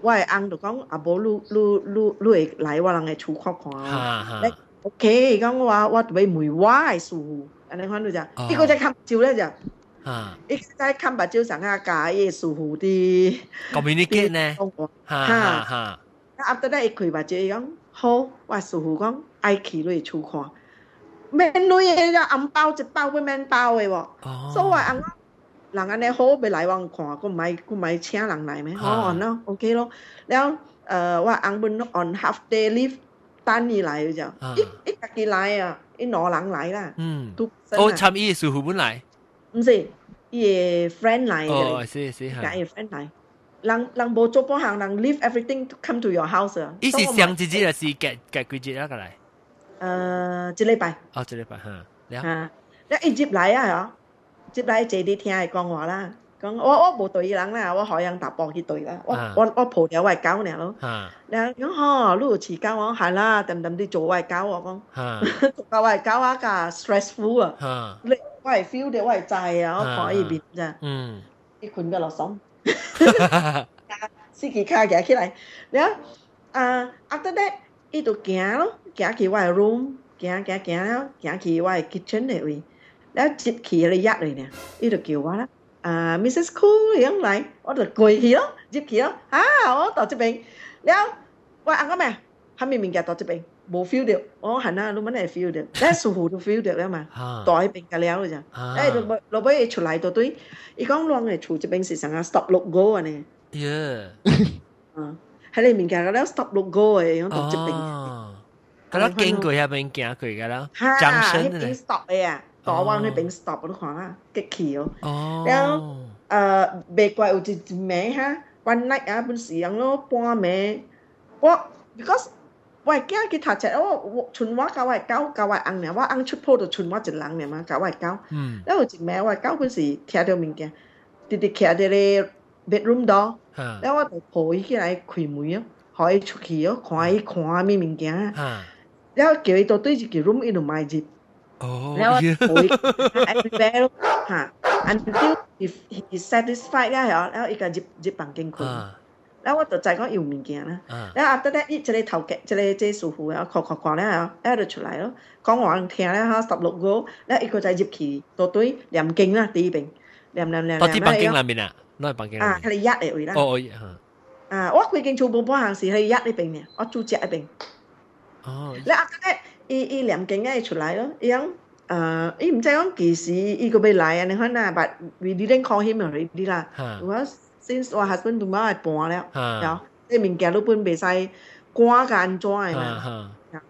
我系翁就讲啊，无你你你你会来我人嘅厝看看啊。哈你 OK，伊讲我话我会梅我系师傅，安尼看到就，伊个在看照咧就，哈伊在看白照上下假嘅师傅啲。 ，communicate 呢，讲哈哈哈， after that 伊开白照，伊讲好，我师傅讲爱去你厝看。 咩女嘢啊，銀包隻包俾咩包嘅喎，所謂銀人安尼好，俾來往看，佮唔係佮唔係請人嚟咩？好按咯，OK 咯。了，誒，我銀本 on half day leave 單你嚟就，一一家己嚟啊，一攞人嚟啦。嗯，都我參伊師傅本來，唔是伊個 friend 嚟嘅，哦，是是係，伊 friend 嚟。人人無做半項，人 leave everything to come to your house 啊。伊是上一日是隔隔幾日啊個嚟？呃，一礼拜。哦，一礼拜哈，了。啊，了一入来啊，嗬，入来坐啲听佢講話啦，講我我冇對人啦，我海洋大波去對啦，我我我抱了我係狗嚟咯。啊。然後嗬，你持交我係啦，等等啲做我係狗我講。啊。做我係狗啊，噶 stressful 啊。啊。你我係 feel 到我係滯啊，我可以變咋。嗯。你困得落爽。司機卡嘅起嚟，然後啊，after that，呢度行咯。行去我嘅 room，行行行了，行去我嘅 kitchen 嘅位，然后接去你入嚟呢，伊就叫我啦。啊，Mrs. Cool 样嚟，我就跪去咯，接去咯，啊，我到这边，然后喂，阿个咩？系咪物件到这边冇 feel 到？我系啊，你乜系 feel 到？你舒服都 feel 到啦嘛，吓到喺边个了咋？啊诶，老老尾出嚟到对，伊讲啷嘅厝这边是成个 stop logo 啊呢？耶啊，喺你物件个了 stop logo 嘅，样到这边。 哦，咁啦经过下边行过㗎啦哈， ，junction 迄边咧， stop 嘅啊，大湾哦迄边 stop 你看啦，激气哦。哦，然后诶，未怪有一一暝哈，one night 啊，本时样咯，半暝，我 because 我系惊去读册，我我剩我甲我嘅狗甲我嘅翁尔，我翁出铺就剩我一人尔嘛，甲我嘅狗。嗯然后有一暝我嘅狗本时听到物件，直直徛喺咧 bedroom 度，吓然后我就抱伊起来开门咯，互伊出去咯，看伊看咩物件啊，吓， 然后叫伊到对一个 room 伊就买入。哦，然后耶我会 everywhere 咯吓，until if he is satisfied 啦，然后伊个入入房间困，啊然后我就再讲要物件啦。啊然后 after that，伊一个头家，一个即师傅啊，看看看咧，然后就出来咯，讲话人听咧吓，十六个，然后伊个再入去，到对念经啦，第一边念念念到啲念房间里面啊，攞喺房间里啊，面，佢哋一嚟位啦。哦吓，啊，我规间全部半行时，佢哋一呢边嘅，我住只一边。 哦，你 after that，伊伊念经咧出来咯，伊讲。诶，伊唔知讲几时伊个要来啊？你看啊，but we didn't call him already 啦。吓我 since 我 husband 同妈系搬了，吓有即系物件都本袂使赶间怎嘅吓嘛。吓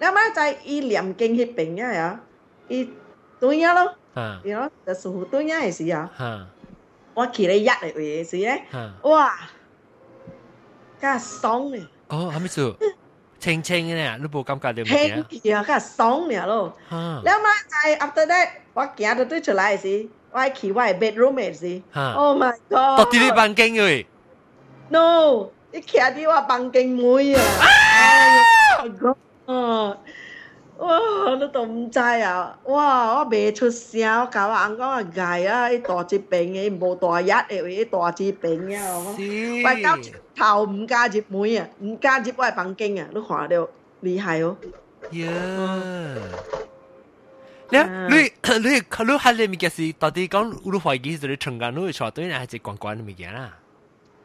你妈在伊念经迄边啊，呀，伊对啊咯，吓然后就似乎对啊嘅时啊，吓我企喺一嚟嘅时咧，吓，哇，加爽嘅，哦，系咪做？ 清清嘅咧，你冇感觉到咩轻嘢？气啊，加爽嘅咯。吓你妈在 after that，我行到对出来嘅时，我系企我系 bedroom 嘅时吓， ，Oh my 到啲呢 God！房间嘅， No，你企喺我房间妹啊！哎呀，哦，哇，我都唔知啊！哇，我未出声，我教我翁讲啊戒啊，伊大只病嘅，冇大一嘅，伊大只病啊！我讲喂，交 头唔加入妹啊，唔加入我系房间啊，你看到厉害哦！耶！你你你你系你咪嘅事，到底讲你怀疑系你成间你错对，还是关关嘅物件啦？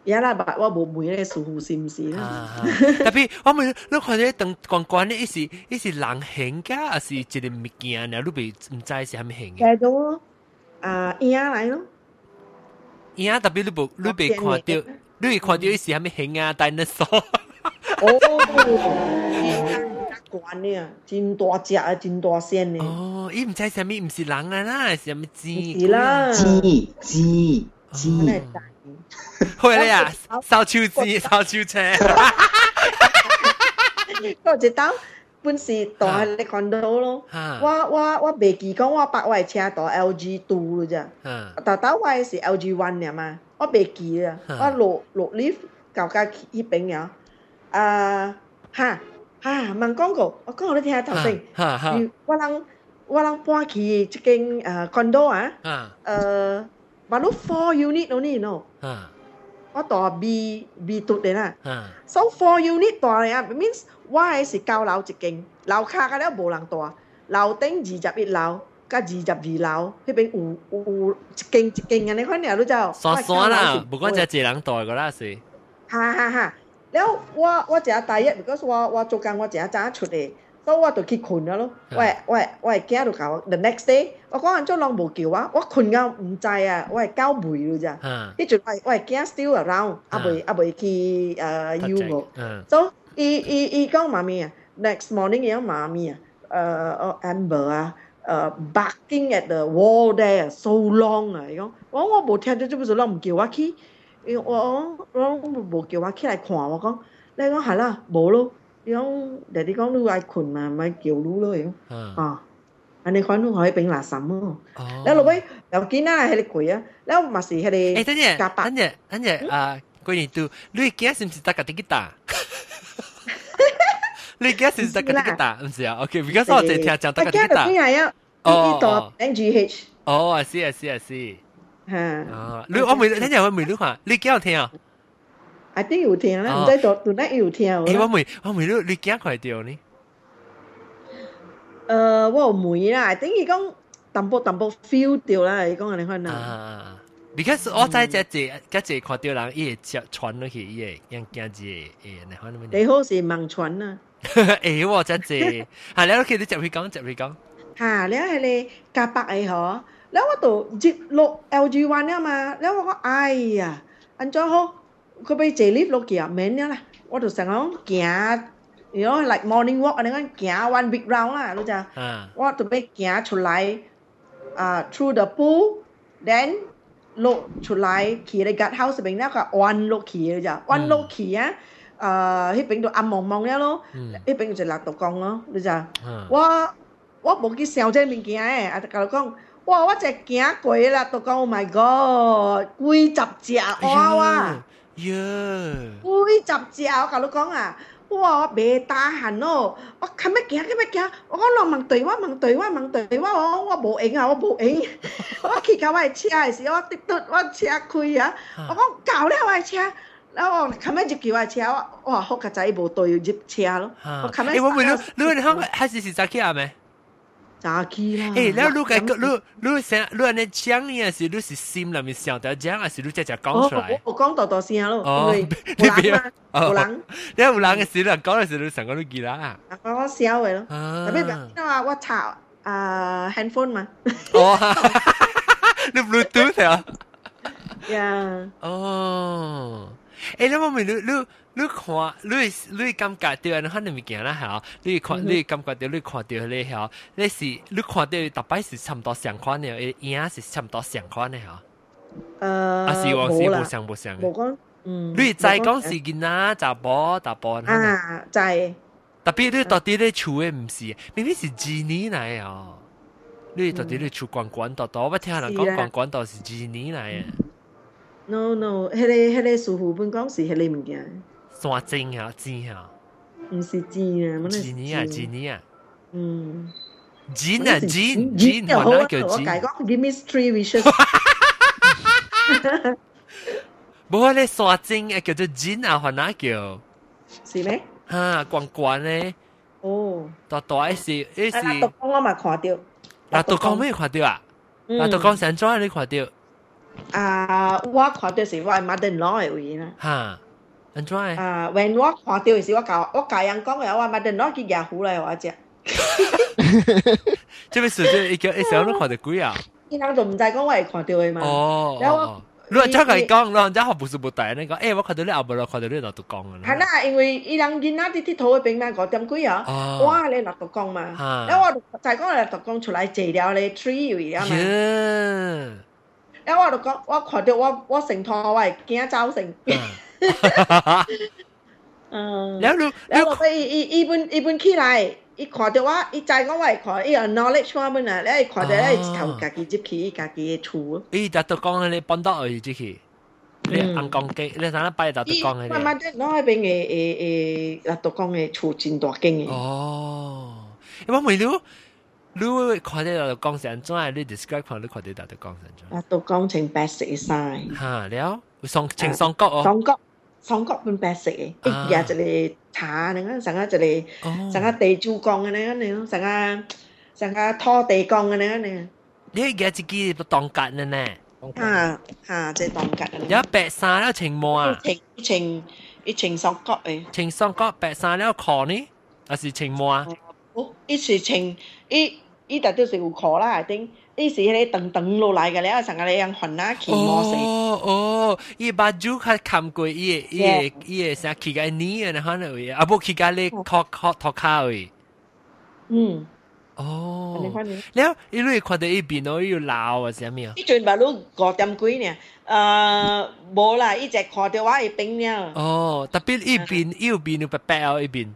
而家啦，我冇妹咧，似乎是唔是啦？啊，特别我问你看咧，当关关咧，伊是伊是人形噶，还是一个物件啊？你未唔知是系咪形嘅？继续啊，影嚟咯，而家特别你冇你未看到， 你看到伊是什米型啊？戴那索？哦，真高呢，真大只，真大身呢。哦，伊唔在上面，唔是人啦，是虾米鸡？是啦，鸡鸡鸡。会了呀，烧秋鸡，烧秋车。哈哈哈！哈哈哈！哈哈哈！我一当本是大系你看到咯。我我我未记讲我把外车当 L G do 啫。嗯，但我外是 L G one 嘛？我未記啊，啊我落落 lift 舊家迄邊呀，啊。嚇嚇問廣告，我講你聽下頭先，我人我人搬去一間誒 condo 啊，嚇誒，馬路 four unit only no，嚇我大 B B 度嚟啦。嚇 So four unit 大嚟啊，means 我係是高樓一間，樓卡嘅咧無人大，樓頂二十一樓，甲二十二楼迄边有有,有一间一间安尼款了，你知道？山山啦，不管只几人带个啦是。哈哈哈！了，我我只大一，如果说我我做工，我只早出来，所以我就去困了咯。喂喂喂，今日搞 the next day，我讲安怎拢无叫啊，我困到毋知啊，我係交背了咋？迄阵我我系惊 still around，阿未阿未去呃 U 我，所以伊伊伊讲妈咪啊，next morning 伊讲妈咪啊，呃哦 Amber 啊。诶 barking at the wall there so long 啊，伊讲我我冇听到做乜事，唔叫我去，伊我我我冇叫我起来看，我讲你讲系啦，冇咯，伊讲爹哋讲你爱困嘛，咪叫你咯，伊讲嗯啊， 安尼款可以变垃圾哦。哦，แล้ว落尾又见啦，系你攰啊，แล้ว嘛是系你诶，等阵，夹白等阵，等阵啊，贵年度，你惊是唔是得个滴滴打？ 你惊是唔是得个滴滴打？唔是啊，OK，because 我净系听讲得个滴滴打啊，。边系啊？哦呢度 N G H 哦，I see，I see，I see。吓啊，你我未，等阵我未录下，你几有听啊？ ，I think 有听啦，哦唔知度度得有听诶，我啦。未，我未录，你几快掉呢？诶，我有梅啦，I think 伊讲淡薄淡薄 feel 掉啦，伊讲安尼款啊。啊，because 我在只只只只看到人伊会接传落去，伊会样惊字诶，你看咩？你好是盲传啊。 會喎，真係係你喺屋企啲入去講，入去講嚇，你係你夾白嘅嗬，你我度接六 LG One 啊嘛，你我講哎呀，安咗好，佢俾借 lift 落幾啊面啦，我度成日講行，如果 like morning walk 你講行 one big round 啦，老就，我度俾行出嚟啊，through the pool，then 落出嚟，企喺 guard house 入邊咧，佢 one 落企老就，one 落企啊。誒，迄邊度暗蒙蒙了咯，嗯，迄邊就落到江咯，你就。啊，我我無去想這物件誒，啊，甲你講，哇！我只行過啦，都講 Oh my God，幾十隻哇哇，呀，幾十隻，我甲你講啊，哇！我袂打閒咯，我看要行，看要行，我講落問對我問對我問對我，我我無用啊，我無用，我去到我的車的時候，我滴滴我車開啊，我講搞了我的車。我琴日入橋嘅車，我話好個仔無對入車咯。我琴日，誒我問你，你你好，還是是早起啊？咩？早起啦。誒，然後你個你你想你安尼講嘢是你是心裏面想到講，還是你直接講出來？我講大大聲咯。哦，你別啊，有人，你有人嘅時你講嘅時你成個都記啦。我我笑嘅咯，特別唔知啊，我查啊 handphone 嘛。哦，你 Bluetooth 啊？Yeah。哦。诶，你我问你，你你看，你你感觉到安尼物件啦，吓，你看你感觉到你看到你吓，你是你看到大摆是差唔多相款嘅，诶影是差唔多相款嘅吓，诶，啊是我是冇啦无，相无相嘅。冇讲，嗯，你再讲是囡仔查甫查甫，啊，就系特别你到底你厝嘅唔是，明明是几年嚟啊！你到底你厝关关道道，我听人讲关关道是几年嚟嘅， No no，迄个迄个师傅本讲是迄个物件。山精啊，精啊。毋是精啊，我那是精啊，精啊。嗯。金啊金金，我那叫金。我改讲，give me three wishes。不过咧，刷金诶叫做金啊，还哪叫？是咧？哈，关关咧。哦。大大诶是诶是。啊，都讲我嘛垮掉。啊，都讲咩垮掉啊？啊，都讲想怎啊？你垮掉？啊，我看到是我 mother-in-law 嘅位啦。哈，安裝誒？啊，when 我看到嘅時，我教我教人講嘅，我話 mother-in-law 去野虎嚟，我只，即係說即係叫誒時候都看到鬼啊？伊人就唔知講我係看到嘅嘛。哦，然後哦你話真係講，你話真係不是不對，你講，誒，我看到你後邊，我看到你落度講啊。係啦，因為伊人囡仔啲佚佗嘅邊嘛，五點鬼啊，哦哇，你落度講嘛，啊然後我就就係講落度講出來坐了咧 tree 位啊嘛，然我就讲，我看到我我成拖，我会惊走成。嗯，然后然后伊伊伊本伊本起来，伊看到我，伊再讲我会看，伊有 knowledge 我们啊，然看到咧，一头家己入去，家己的厝。伊就都讲你搬到二级去。你阿公鸡，你上一拜就都讲你。慢慢啲，我喺边诶诶诶，都讲嘅厝真大景嘅。哦，一般梅料。你看到达到讲成怎，你 describe 看你看到达到讲成怎，嗱，独讲穿白色嘅衫，吓了，上情双角哦，双角双角本白色嘅，啊一日就嚟茶，你看成日就嚟哦，成日地主讲嘅咧，你成日成日拖地讲嘅咧，你你嘅自己都当格呢呢，吓吓即系当吉啊！有白衫了情魔啊，情情一情双角嘅，情双角白衫了裤呢，还是情魔啊？哦，一是情一 一笪都是有壳啦，定一是迄个长长落来嘅咧，成日你用云啊起毛色。哦哦，伊把酒较冚过伊个伊个伊个啥起个泥啊，可能会啊，不起个你壳壳头壳会。嗯，哦你，看你。แล้วอีลุย看到一边咯，要闹啊，啥物啊？呢阵咪都五点几呢？诶冇啦，一直看到我系冰呢。哦，特别一边右边要白白哦，一边，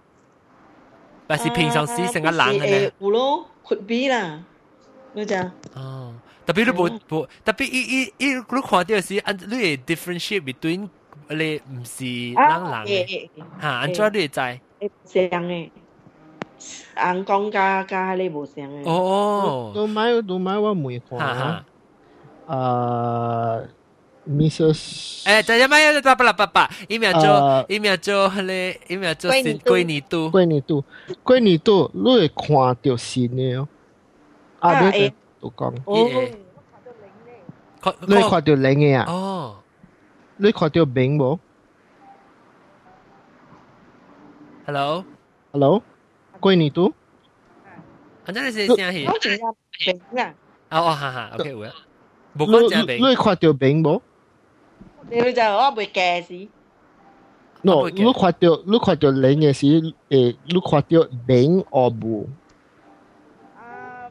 但是平常时成个冷嘅呢。有咯 ，could be 啦。 你知？哦，特别你冇冇，特别伊伊伊，你看到是按你会 differentiate between 你唔是人人嘅，吓，安怎你会知？诶像嘅，人讲加加你无像嘅。哦，都买都买我梅花哈 哈，啊，Mrs. 诶，就一咪八八八八，一秒做呃一秒做迄个一秒做新龟年度龟年度，桂年度，桂年度你会看到新嘅哦。啊，啊你会都讲，哦，看你会看到零嘅啊？哦，你看到明冇 hello， ？Hello，桂年度，安怎你是声气？我真系明啊！哦哦，哈哈，OK 有啊，冇你讲正明你，会看到明冇 你就我袂惊死。 ？No，我会嘅你看到你看到零嘅时，诶，你看到明或无？啊，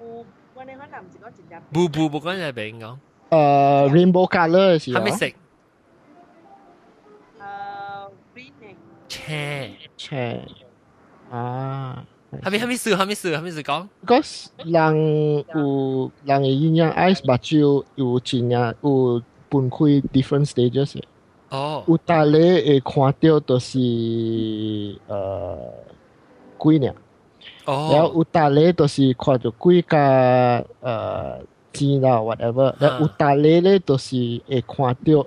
有我哋可能唔是讲真正。步步冇讲正明讲，诶，rainbow color 嘅时候系咪，食？诶，green 嘅。切，切啊。系咪系咪事？系咪事？系咪事讲？ Because 人有人嘅营养 ice 目睭有真啊有 分开 different stages 嘅。哦，有大你会看到就是诶鬼呢，然后哦，有大你就是看到鬼甲诶钱啦 whatever，然后有大你咧就是会看到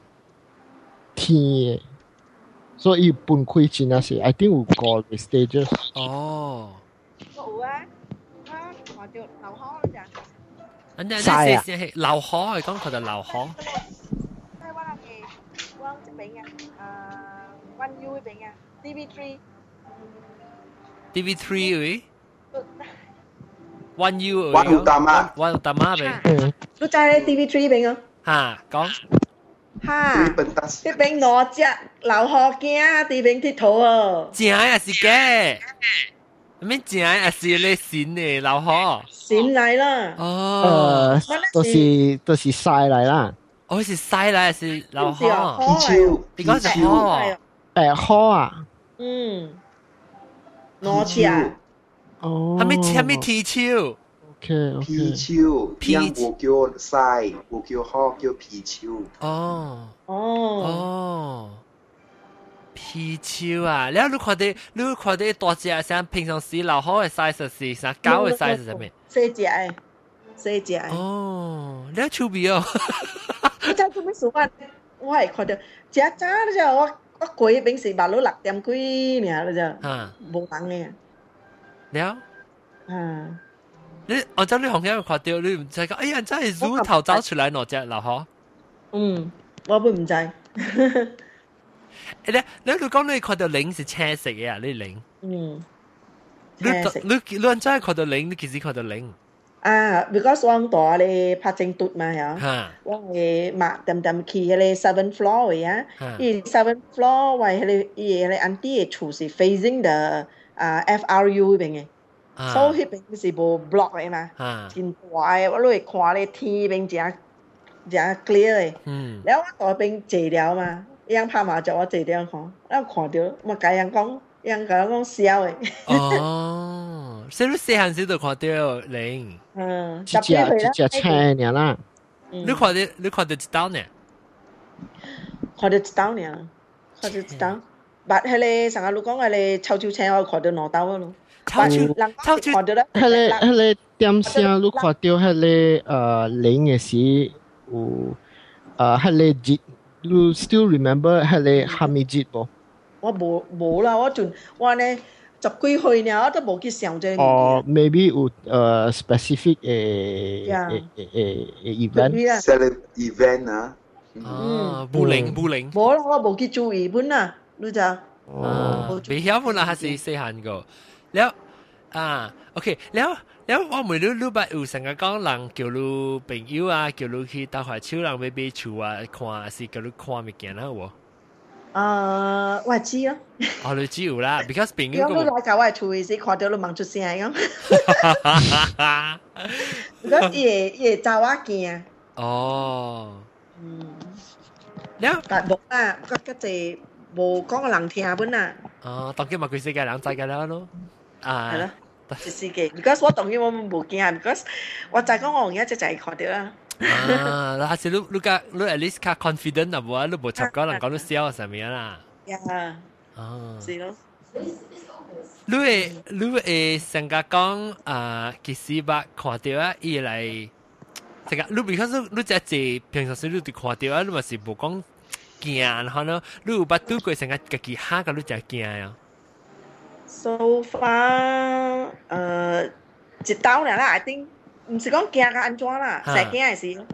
天嘅，所以伊分开真啊是，I think 有五个 stages。哦，有啊，我看到流汗咋？安尼晒啊你先系流河，系讲佢就流河。 Vâng, hơn cho bạn nha à, quanh vui bạn nha TV3 TV3 ấy One U ở One Utama. One Utama bạn Lúc trái TV3 bạn không ha có. Ha Thì bạn nọ chắc Lão hồ kia Thì bạn thích thổ à Chính à gì kê. Mình chính à gì lê xin nè lão hồ Xin lại là Ờ. Đó là Đó là sai lại là 都是都是晒嚟啦，我是西嚟还是流是啊河？皮丘，你讲是河，诶河啊，嗯，攞只啊，哦，系咪系咪铁锹？ ？OK 皮 OK，丘，皮yang 我叫晒，我叫好叫皮丘。哦哦，哦，皮锹啊！然后你看到你看到大只，像平常时流河嘅 size 是像狗嘅 size 系咩？细只 嘅，细只嘅。哦，你有趣味哦。我真做咩事？我我系看到只渣啫，我我过平时马路六点几尔啦啫，吓，冇人了。嘅。啊，你按照你红影看到，你唔知讲，哎呀，真系乳头走出来攞只流河。嗯，我会唔知。诶咧，你你讲你看到零是青色嘅啊？你零，嗯，你你你按真系看到零，你其实看到零。 啊，because 我大咧拍正嘟嘛吓，吓我系抹点点去迄个 seven floor 嘅啊，吓伊 seven floor 为迄个伊迄个 auntie 嘅厝是 facing the 啊 FRU 嗰边嘅，所以迄边是无 block 嘅嘛。吓，真大嘅，我都会看咧天边正正 clear 嘅。嗯，然后我大边坐了嘛，伊样拍麻雀我坐了看，我看到我甲人讲，人甲人讲笑嘅， 哦，所以你细汉时就看到零，嗯，一只一只青嘅啦，嗯你看到你看到一刀呢？看到一刀尔，看到一刀。但系你成日你讲嘅你臭臭青，我看到两刀咯。超超人超超讲是看到咧，迄个迄个点声，你看到迄个诶零嘅时有诶迄个节，you still remember 迄个哈密节无？我无无啦，我尽我呢 十幾歲呢，都冇去上這個。哦，maybe 有誒 specific 誒誒誒 event，select event 啊。啊，布靈布靈。冇啦，我冇去注意本啊，你就。啊，未曉本啊，還是細漢個。了啊，OK，了了，我每日禮拜有成日講人叫你朋友啊，叫你去搭下手人買買厝啊，看是叫你看物件啦喎。誒，我知啊。哦，你知道啦，because 邊個？我攞九位圖意思，看到你望出聲咁。嗰夜夜走啊見。哦。嗯。呀。但冇啊，嗰嗰隻冇講個人聽本啊。哦，當佢咪佢世界人世界啦咯。啊。係咯。全世界，because 我當然我冇見啊，because 我就講我而家只就係看到啦。啊，那还是你你个你 at least 较 confident 啊，冇你冇插讲人讲到笑上面啦。呀，啊，是咯。你会你会成个讲啊，其实捌看到啊，伊来。成个你 because 你只系平常时你哋看到啊，你咪是冇讲惊，然后呢，你有捌对过成个自己吓个你就惊啊。 So far，诶，一刀啦，I think 唔是讲惊啊安怎啦，实惊也是。哦，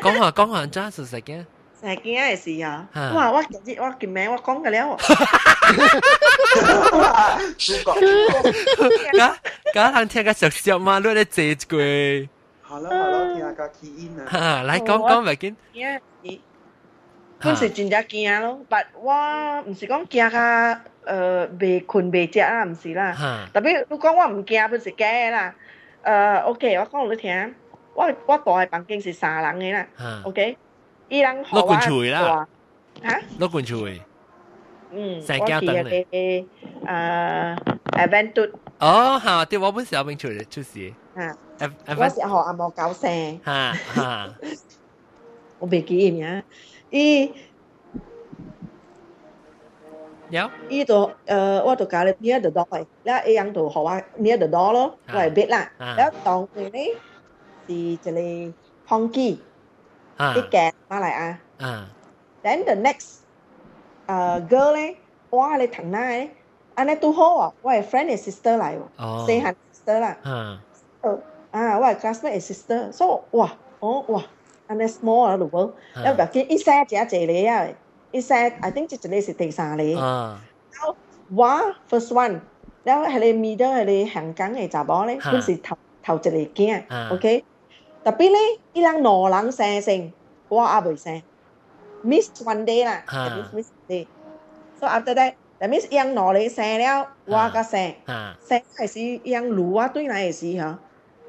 讲下讲下安怎是实惊。实惊也是啊。哇，我今日我今名我讲个了。哈哈哈哈哈哈！听个小小马路的这句。好了好了，听下个起音啊。哈，来讲讲未见。我是真正惊咯，但我唔是讲惊个，呃，未困未食啊，唔是啦。特别你讲我唔惊，不是假啦。诶，OK，我讲你听，我我住嘅房间是三人嘅啦。OK，伊人落罐厝啦。吓？落罐厝嘅。嗯，成家等你。诶，event 嘟。哦，吓！对我本时有兴趣出事。吓。我是学阿毛搞声。吓吓。我未记名。伊。 有，伊就誒、呃，我就教你捏得到佢，然後一樣就學我捏得到咯，我係 biết 啦。然後當佢咧是一個香雞，啲嘅馬來亞。Then the next 誒 girl 咧，我係你藤拉咧，安尼都好啊，我係 friend 嘅 sister 嚟喎，四行 sister 啦。啊，啊，我係 classmate 嘅 sister，所以哇，我哇，安尼 small 啊，如果，因為見一些只一隻嚟啊。it's at I think it's today's it takes Now why first one? Now me middle Hale Hang Kang is a ball, who's it tau to the king? Okay. tapi Ilang no lang saying, What are we saying? Miss one day la. Miss miss day. So after that, that miss young no lay say now, what got say? Say I see young Sing I see her.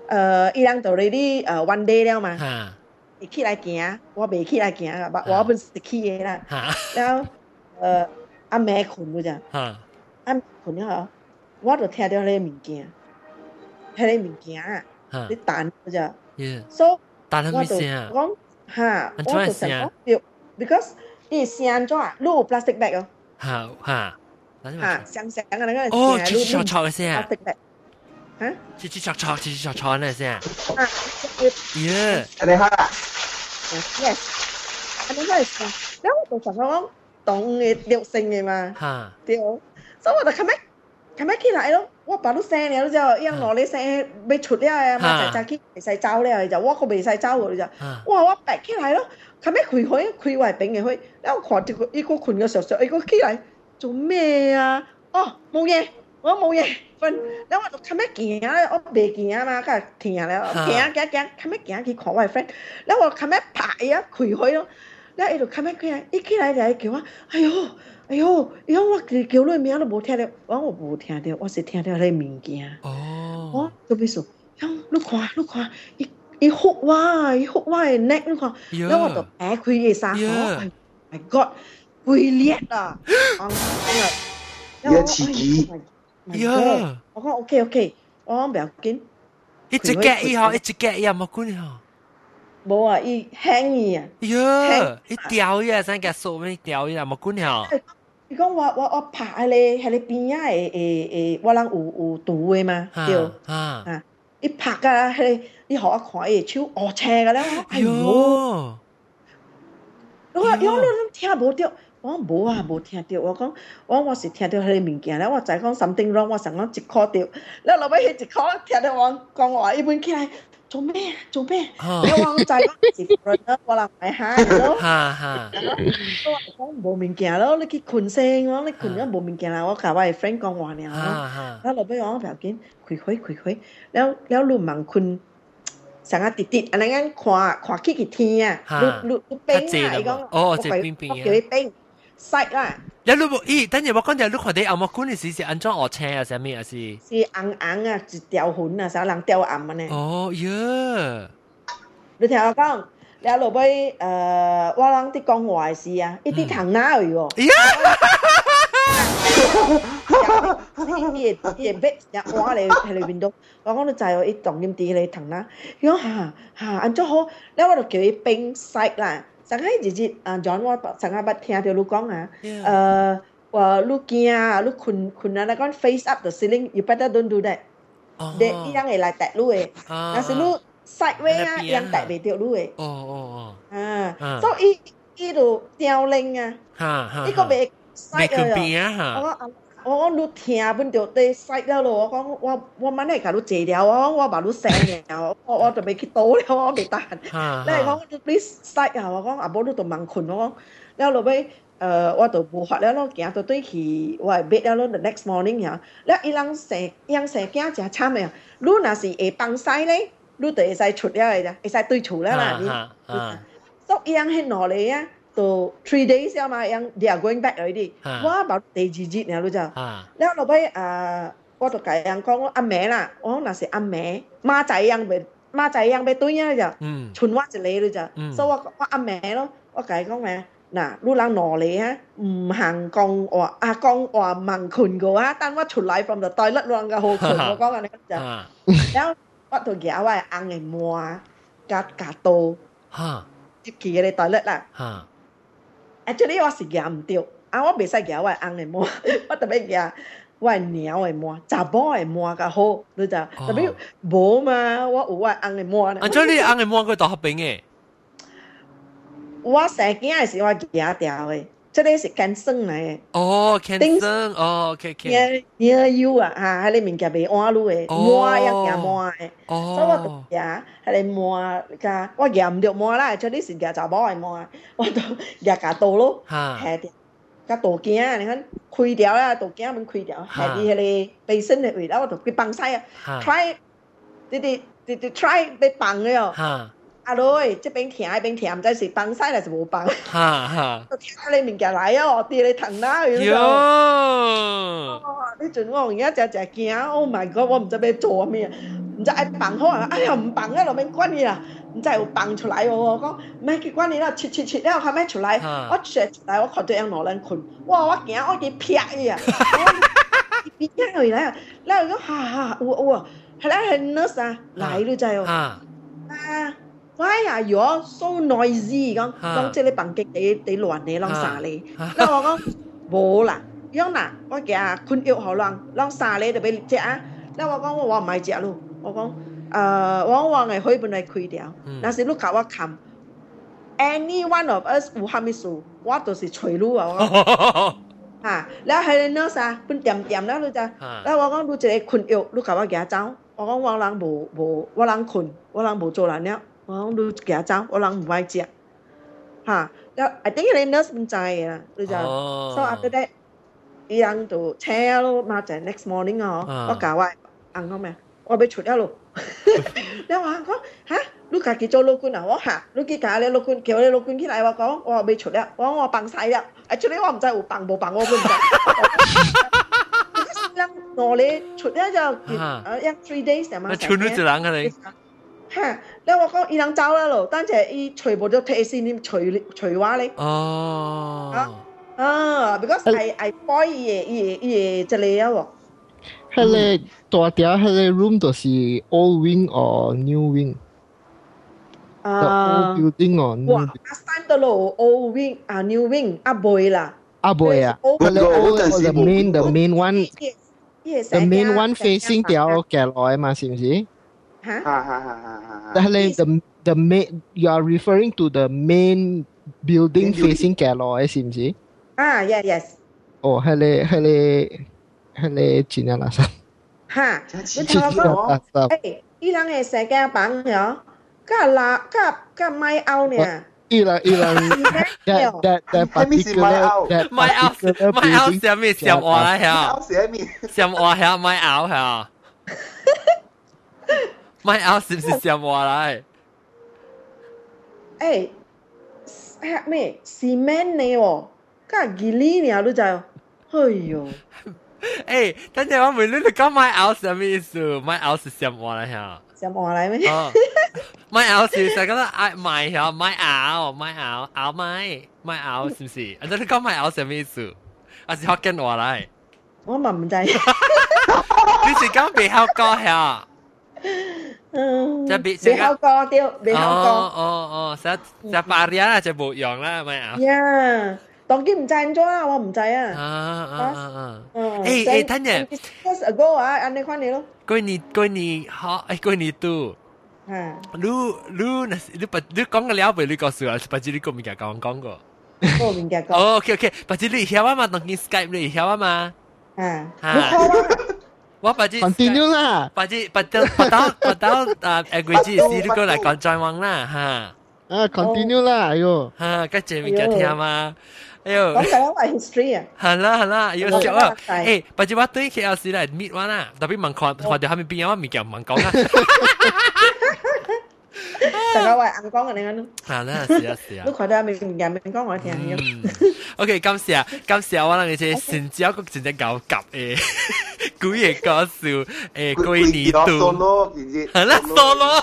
Uh, Ilang already uh, one day now, ma. Ha. 你起来行，我未起来行啊，我我本是起的啦。然后呃，阿妹困了咋？阿妹困了后，我都听到那个物件，那个物啊，你弹了咋？所以弹了啊？讲哈，我就想讲，because 你声做啊，录 plastic bag 哦。好哈，哈，想想，那个哦，就是小吵的声啊。Chị chị chọc chọc, chị chị chọc chọc này xem. À. à yeah. anh em ha à? Yes. Ở đây hết à? Nếu tôi chẳng không? Tổng nghệ điệu sinh này mà. ha Điệu. Sao mà là khám mách? Khám mách khi lại đó. Quá bà lúc xe này đó giờ. Yên nó lên xe bê chút đi à. Mà chạy chạy khi bê xài à. Giờ quá có bê xài rồi giờ. Quá quá bạch khi lại đó. Khám mách khủy hối, khủy hoài bệnh này hối. Đó khoảng thì có khủng cái sợ sợ. Ý có khi lại. Chúng mê à. Ồ, mô nhé. Ồ, mô nhé. 分，然后他们见啊，我未见啊嘛，佢見啊咧，見啊見見，他们見佢 call 我 friend，然後他們拍呀開開咯，然後一路他們佢一起來就係叫我，哎喲哎喲，而家我叫你名都冇聽到，我我冇聽到，我是聽到你物件。哦，我做咩事？你看你看，伊伊哭哇，伊哭哇嘅 neck，你看，然後我就擺佢嘅衫，我 my god，鬼裂啦，啊！一次幾？呀！我讲 OK OK，我讲唔要紧。一直 get 以后，一直 get 又冇管哦。冇啊，伊轻伊啊。呀！一掉呀，生嘅数咩掉呀，冇管哦。你讲我我我拍喺你喺你边啊？诶诶诶，我人有有毒嘅嘛？对。啊啊！一拍噶喺你，你学我看伊手恶斜噶咧，哎呦！我我我听无到。 我无啊，无听着。我讲，我我是听着迄个物件了，我知讲 something wrong，我想讲一箍着，了落尾迄一箍听着我讲话，伊本起来做咩啊？做咩？你我知讲是 foreigner，我人咪嚇咯。嚇嚇！我講無物件咯，你去困先，我你困咗無物件啦，我甲我嘅 friend 講話爾咯。了落尾我唔要緊，開開開開，了了你茫困。上啊，直直，安尼眼看看起去天啊，你你你冰啊，伊讲，我叫你冰，塞啦！你你冇咦？等陣我講就你看啲暗木管你時是安裝學車啊，係咩啊？是是硬硬啊，一條痕啊，成人掉暗啊呢。哦呀！你聽我講，你落尾誒，我諗啲講壞事啊，一啲糖奶喎。伊會伊會逼入我嚟喺裏邊度，我講你就係伊重點啲你騰啦，佢講嚇嚇安怎好，咧我就叫伊冰曬啦。上海日日啊，John 我上海捌听到你讲啊，诶话你惊啊，你困困啊，你讲 face up the ceiling，you better don't do that。你伊样会来揼你嘅，但是你 sideway 啊，伊样揼袂到你嘅。哦哦啊啊，所以伊度凋零啊，哦，哈哈，呢个未未佢啊。边啊哈， 我講我講你聽本條地塞了咯，我講我我晚嚟甲你坐了，我講我把你醒了，我我就未去倒了，我未得閒。哈你係講你塞啊，我講阿寶你就盲困，我講了落尾誒，我就無法了咯，行到對去我係 bed 了咯，the next morning 呀，了伊人生伊人生囝真慘嘅，你若是會幫西咧，你就會使出了嘅啫，會使對厝了啦。哈哈，所以伊人喺落嚟啊，to three days 啊嘛，樣 they are going back already。我冇第二日呢，你就，然後落尾啊，我就解人講阿妹啦，我講那是阿妹，媽仔樣咪媽仔樣咪對啊就，存我一個你就，所以我我阿妹咯，我解講咩？嗱，你人挪嚟啊，唔行講話啊講話問群個啊，但我出來 from the toilet 亂個好群，我講緊你就，然後我就夾我係硬嘅摸，夾夾到，接住嘅你 toilet 啦。啊，这里我是行毋对，啊，我袂使夹我翁的毛，我特别夹我娘的毛，查某的毛较好，你知？特别无嘛，我有我翁的毛呢。啊，这里翁毛佫大合并诶。我生囝的是我夹掉的。这里是干生来。哦，干生，哦，OK OK。有你阿舅啊，哈，他里面夹被弯路的，弯呀夹弯的。哦。所以我就夹，他里弯夹，我夹唔到弯啦，这里是夹杂包的弯，我 都夹夹刀咯，哈，下掉，夹刀惊啊，你看亏掉啦，刀剑门亏掉，下底那里背身的位，然我都去绑晒啊，try，滴滴滴滴 try 被绑了。哈。阿女，即邊聽，嗰邊聽，唔知是放晒還是冇放，哈哈，就聽到你面夾來啊，我啲你疼啦，咁就。喲，呢陣我而家只只驚，Oh my God！我唔知要做咩，唔知愛放好啊，哎呀唔放啊，落面關你啦，唔知有放出來喎。我講唔係佢關你啦，切切切了後尾出來，啊我切出來，我看到人攞人困，哇！我驚我啲劈伊啊，邊樣嚟咧？然後講哈哈，有有啊，係咧係 nurse 啊，來了就係哈，啊。Why are you so noisy？咁讲即系你笨极地地乱你啷啥你？那我讲冇啦，样啦，我叫阿坤约好啷啷啥你就俾你啊。那我讲我话唔系食咯，我讲呃，我话系可以本来开掉，但是你搞我砍。Any one of us 有哈咪事，我就是垂露啊！哈，然后系那啥，本点点啦，你咋？然后我讲你一个困药，你搞我假走，我讲我人无无，我人困，我人无做人，了。我講你行走，有人唔愛食，嚇。咁 I think 你 nurse 唔知啊，你就 so after that，伊人就車咯，嘛就 next morning 啊，我教我硬講咩，我俾出一路。你話講嚇，你家己做老官啊？我嚇，你幾家你老官叫你老官起來，我講我俾出一，我我放曬一，actually 我唔知有放冇放，我唔知。我咧出一就誒一 three days 啊嘛，出咗一隻人嘅你。吓，你话讲伊人走啦咯，但系伊全部都睇先，你除除话你。哦，啊，because I I buy 伊嘅伊嘅伊嘅即系啊喎。迄个大条迄个 room 就是 old wing or new wing。The 啊 old，building or new 哇！阿三得路 old wing 啊 new wing 阿妹啦，啊不会啊， old 迄个 old 但 or 是 the 冇 main the 冇 main one the main one facing 条骑落嘛，是唔是？ 吓哈哈哈哈哈但哈。系 the the main you are referring to the main building Main building. facing 骑落是唔是？啊 yes yes 哦，迄个迄个迄个钱啊垃圾，吓，真你系听我讲，垃圾。诶，伊人嘅世界版咗，加啦加加买欧呢，伊人伊人 that that that Let me see my particular out. that 买 out particular 买 out building 上面上话啦吓搞。写面，上话系买 out 系 啊，买 out 是唔是上话嚟？诶，吓咩 cement 呢喎，加吉利呢你就，哎呦，诶，等阵我问你，你讲买 out 系咩意思？买 out 是上话嚟吓。想话嚟咩？哦，买 out 是就觉得爱买吓，买 out 买 out out 买买 out 是唔是？啊，你讲买 out 系咩意思？啊是福建话嚟。 我嘛唔知。你是讲未考过呀？ 嗯，即系未未考过对，未考过。哦哦哦，实实八日啦就冇用啦，系咪啊？呀，当机唔知咗啦，我唔知啊。啊啊啊啊！嗯，诶诶，等阵 years ago 啊，安尼款你咯。过年过年好，诶过年都。啊，你你那你不你讲个了未？你告诉我，不知你个物件讲讲过。我明嘅讲。哦，OK OK，不知你晓啊嘛？当见 Skype 你晓啊嘛？啊，啊， 我不知 continue 啦，不知不到不到不到啊！诶，贵子是你过嚟讲再望啦，哈。啊 continue 啦，哎呦，哈，跟住物件听嘛。哎呦，讲紧系 history 啊。系啦系啦，要笑啊！诶，不知我对 KLC 嚟 meet 我啦，特别问看看到下面边有物件唔讲啊。 大家话硬讲嘅你讲。系啦，是啊是啊。都看到面面面讲我听嘅。 OK，今时啊，今时啊，我谂嘅先只有个真正够夹诶，古嘢讲笑诶，归年度。 solo，系啦，solo，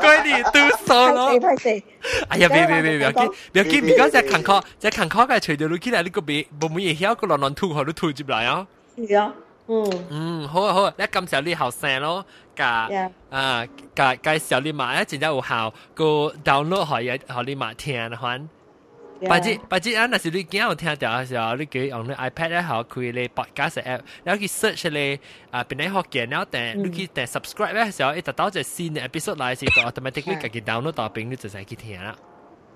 归年度 solo。太死。哎呀，别别别别别，别见而家只勤科，只勤科嘅除咗你起来，你个别冇乜嘢晓个乱乱吐，佢都吐入来啊。系啊。嗯嗯，好啊好啊，你今时你后生咯， 甲啊甲介绍你嘛，一真正有效，个 download 可以可以嘛听翻。或者或者啊，那是你今有听到嘅时候，你佢用你 iPad 咧，好开你 podcast app，然后去 search 你啊边啲学嘅，然后订你去订 subscribe 咧时候，一达到只新嘅 episode 来时，就 automatically 自己 download 到边，你就使去听啦。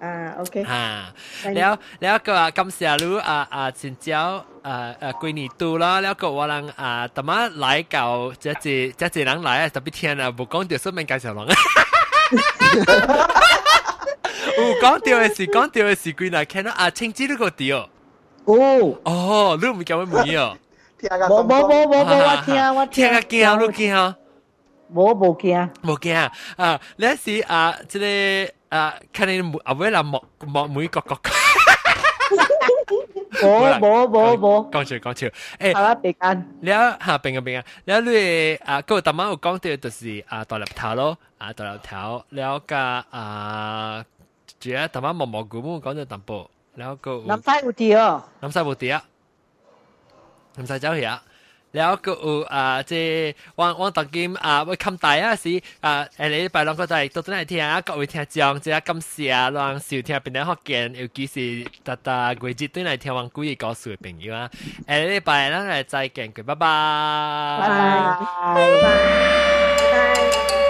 啊，OK。啊，แล้วแล้วก็กำเสียรู้อ่าอ่าสินเจ้าอ่าอ่ากุยนี่ตูแล้วแล้วก็ว่าลังอ่าแต่มาไลเก่าจะจีจะจีหลังไลอ่ะแต่พี่เทียนอ่ะบุก讲掉新闻介绍郎有讲掉嘅事讲掉嘅事กุยน่ะแค่นั้นอ่า清知呢个掉哦哦你唔叫我妹啊冇冇冇冇冇我听我听个惊你惊冇冇惊冇惊啊你是啊即系 啊，肯定每阿尾啦，莫莫每個國家。冇冇冇冇，講笑講笑。誒，好啦，平安。了嚇平安平安。了你啊，嗰個頭晚有講到就是啊大粒頭咯，啊大粒頭，了個啊，主要頭晚毛毛菇冇講到淡薄，了個。南西有啲哦。南西冇啲啊，南西走去啊。แล้วก็อ่าเจวางวางตะกิมอ่าไปคำตายอ่ะสิอ่าอันนี้ไปลองก็ได้ตัวตัวไหนที่อ่ะก็ไป听讲这咁เสียลองสิ听เป็นได้ฮอกเกน尤其是ตาตากวยจิตตัวไหน听วางกุยก็สุดเป็นอยู่อ่ะอันนี้ไปแล้วไงใจเก่งกุยบ๊ายบาย 拜拜。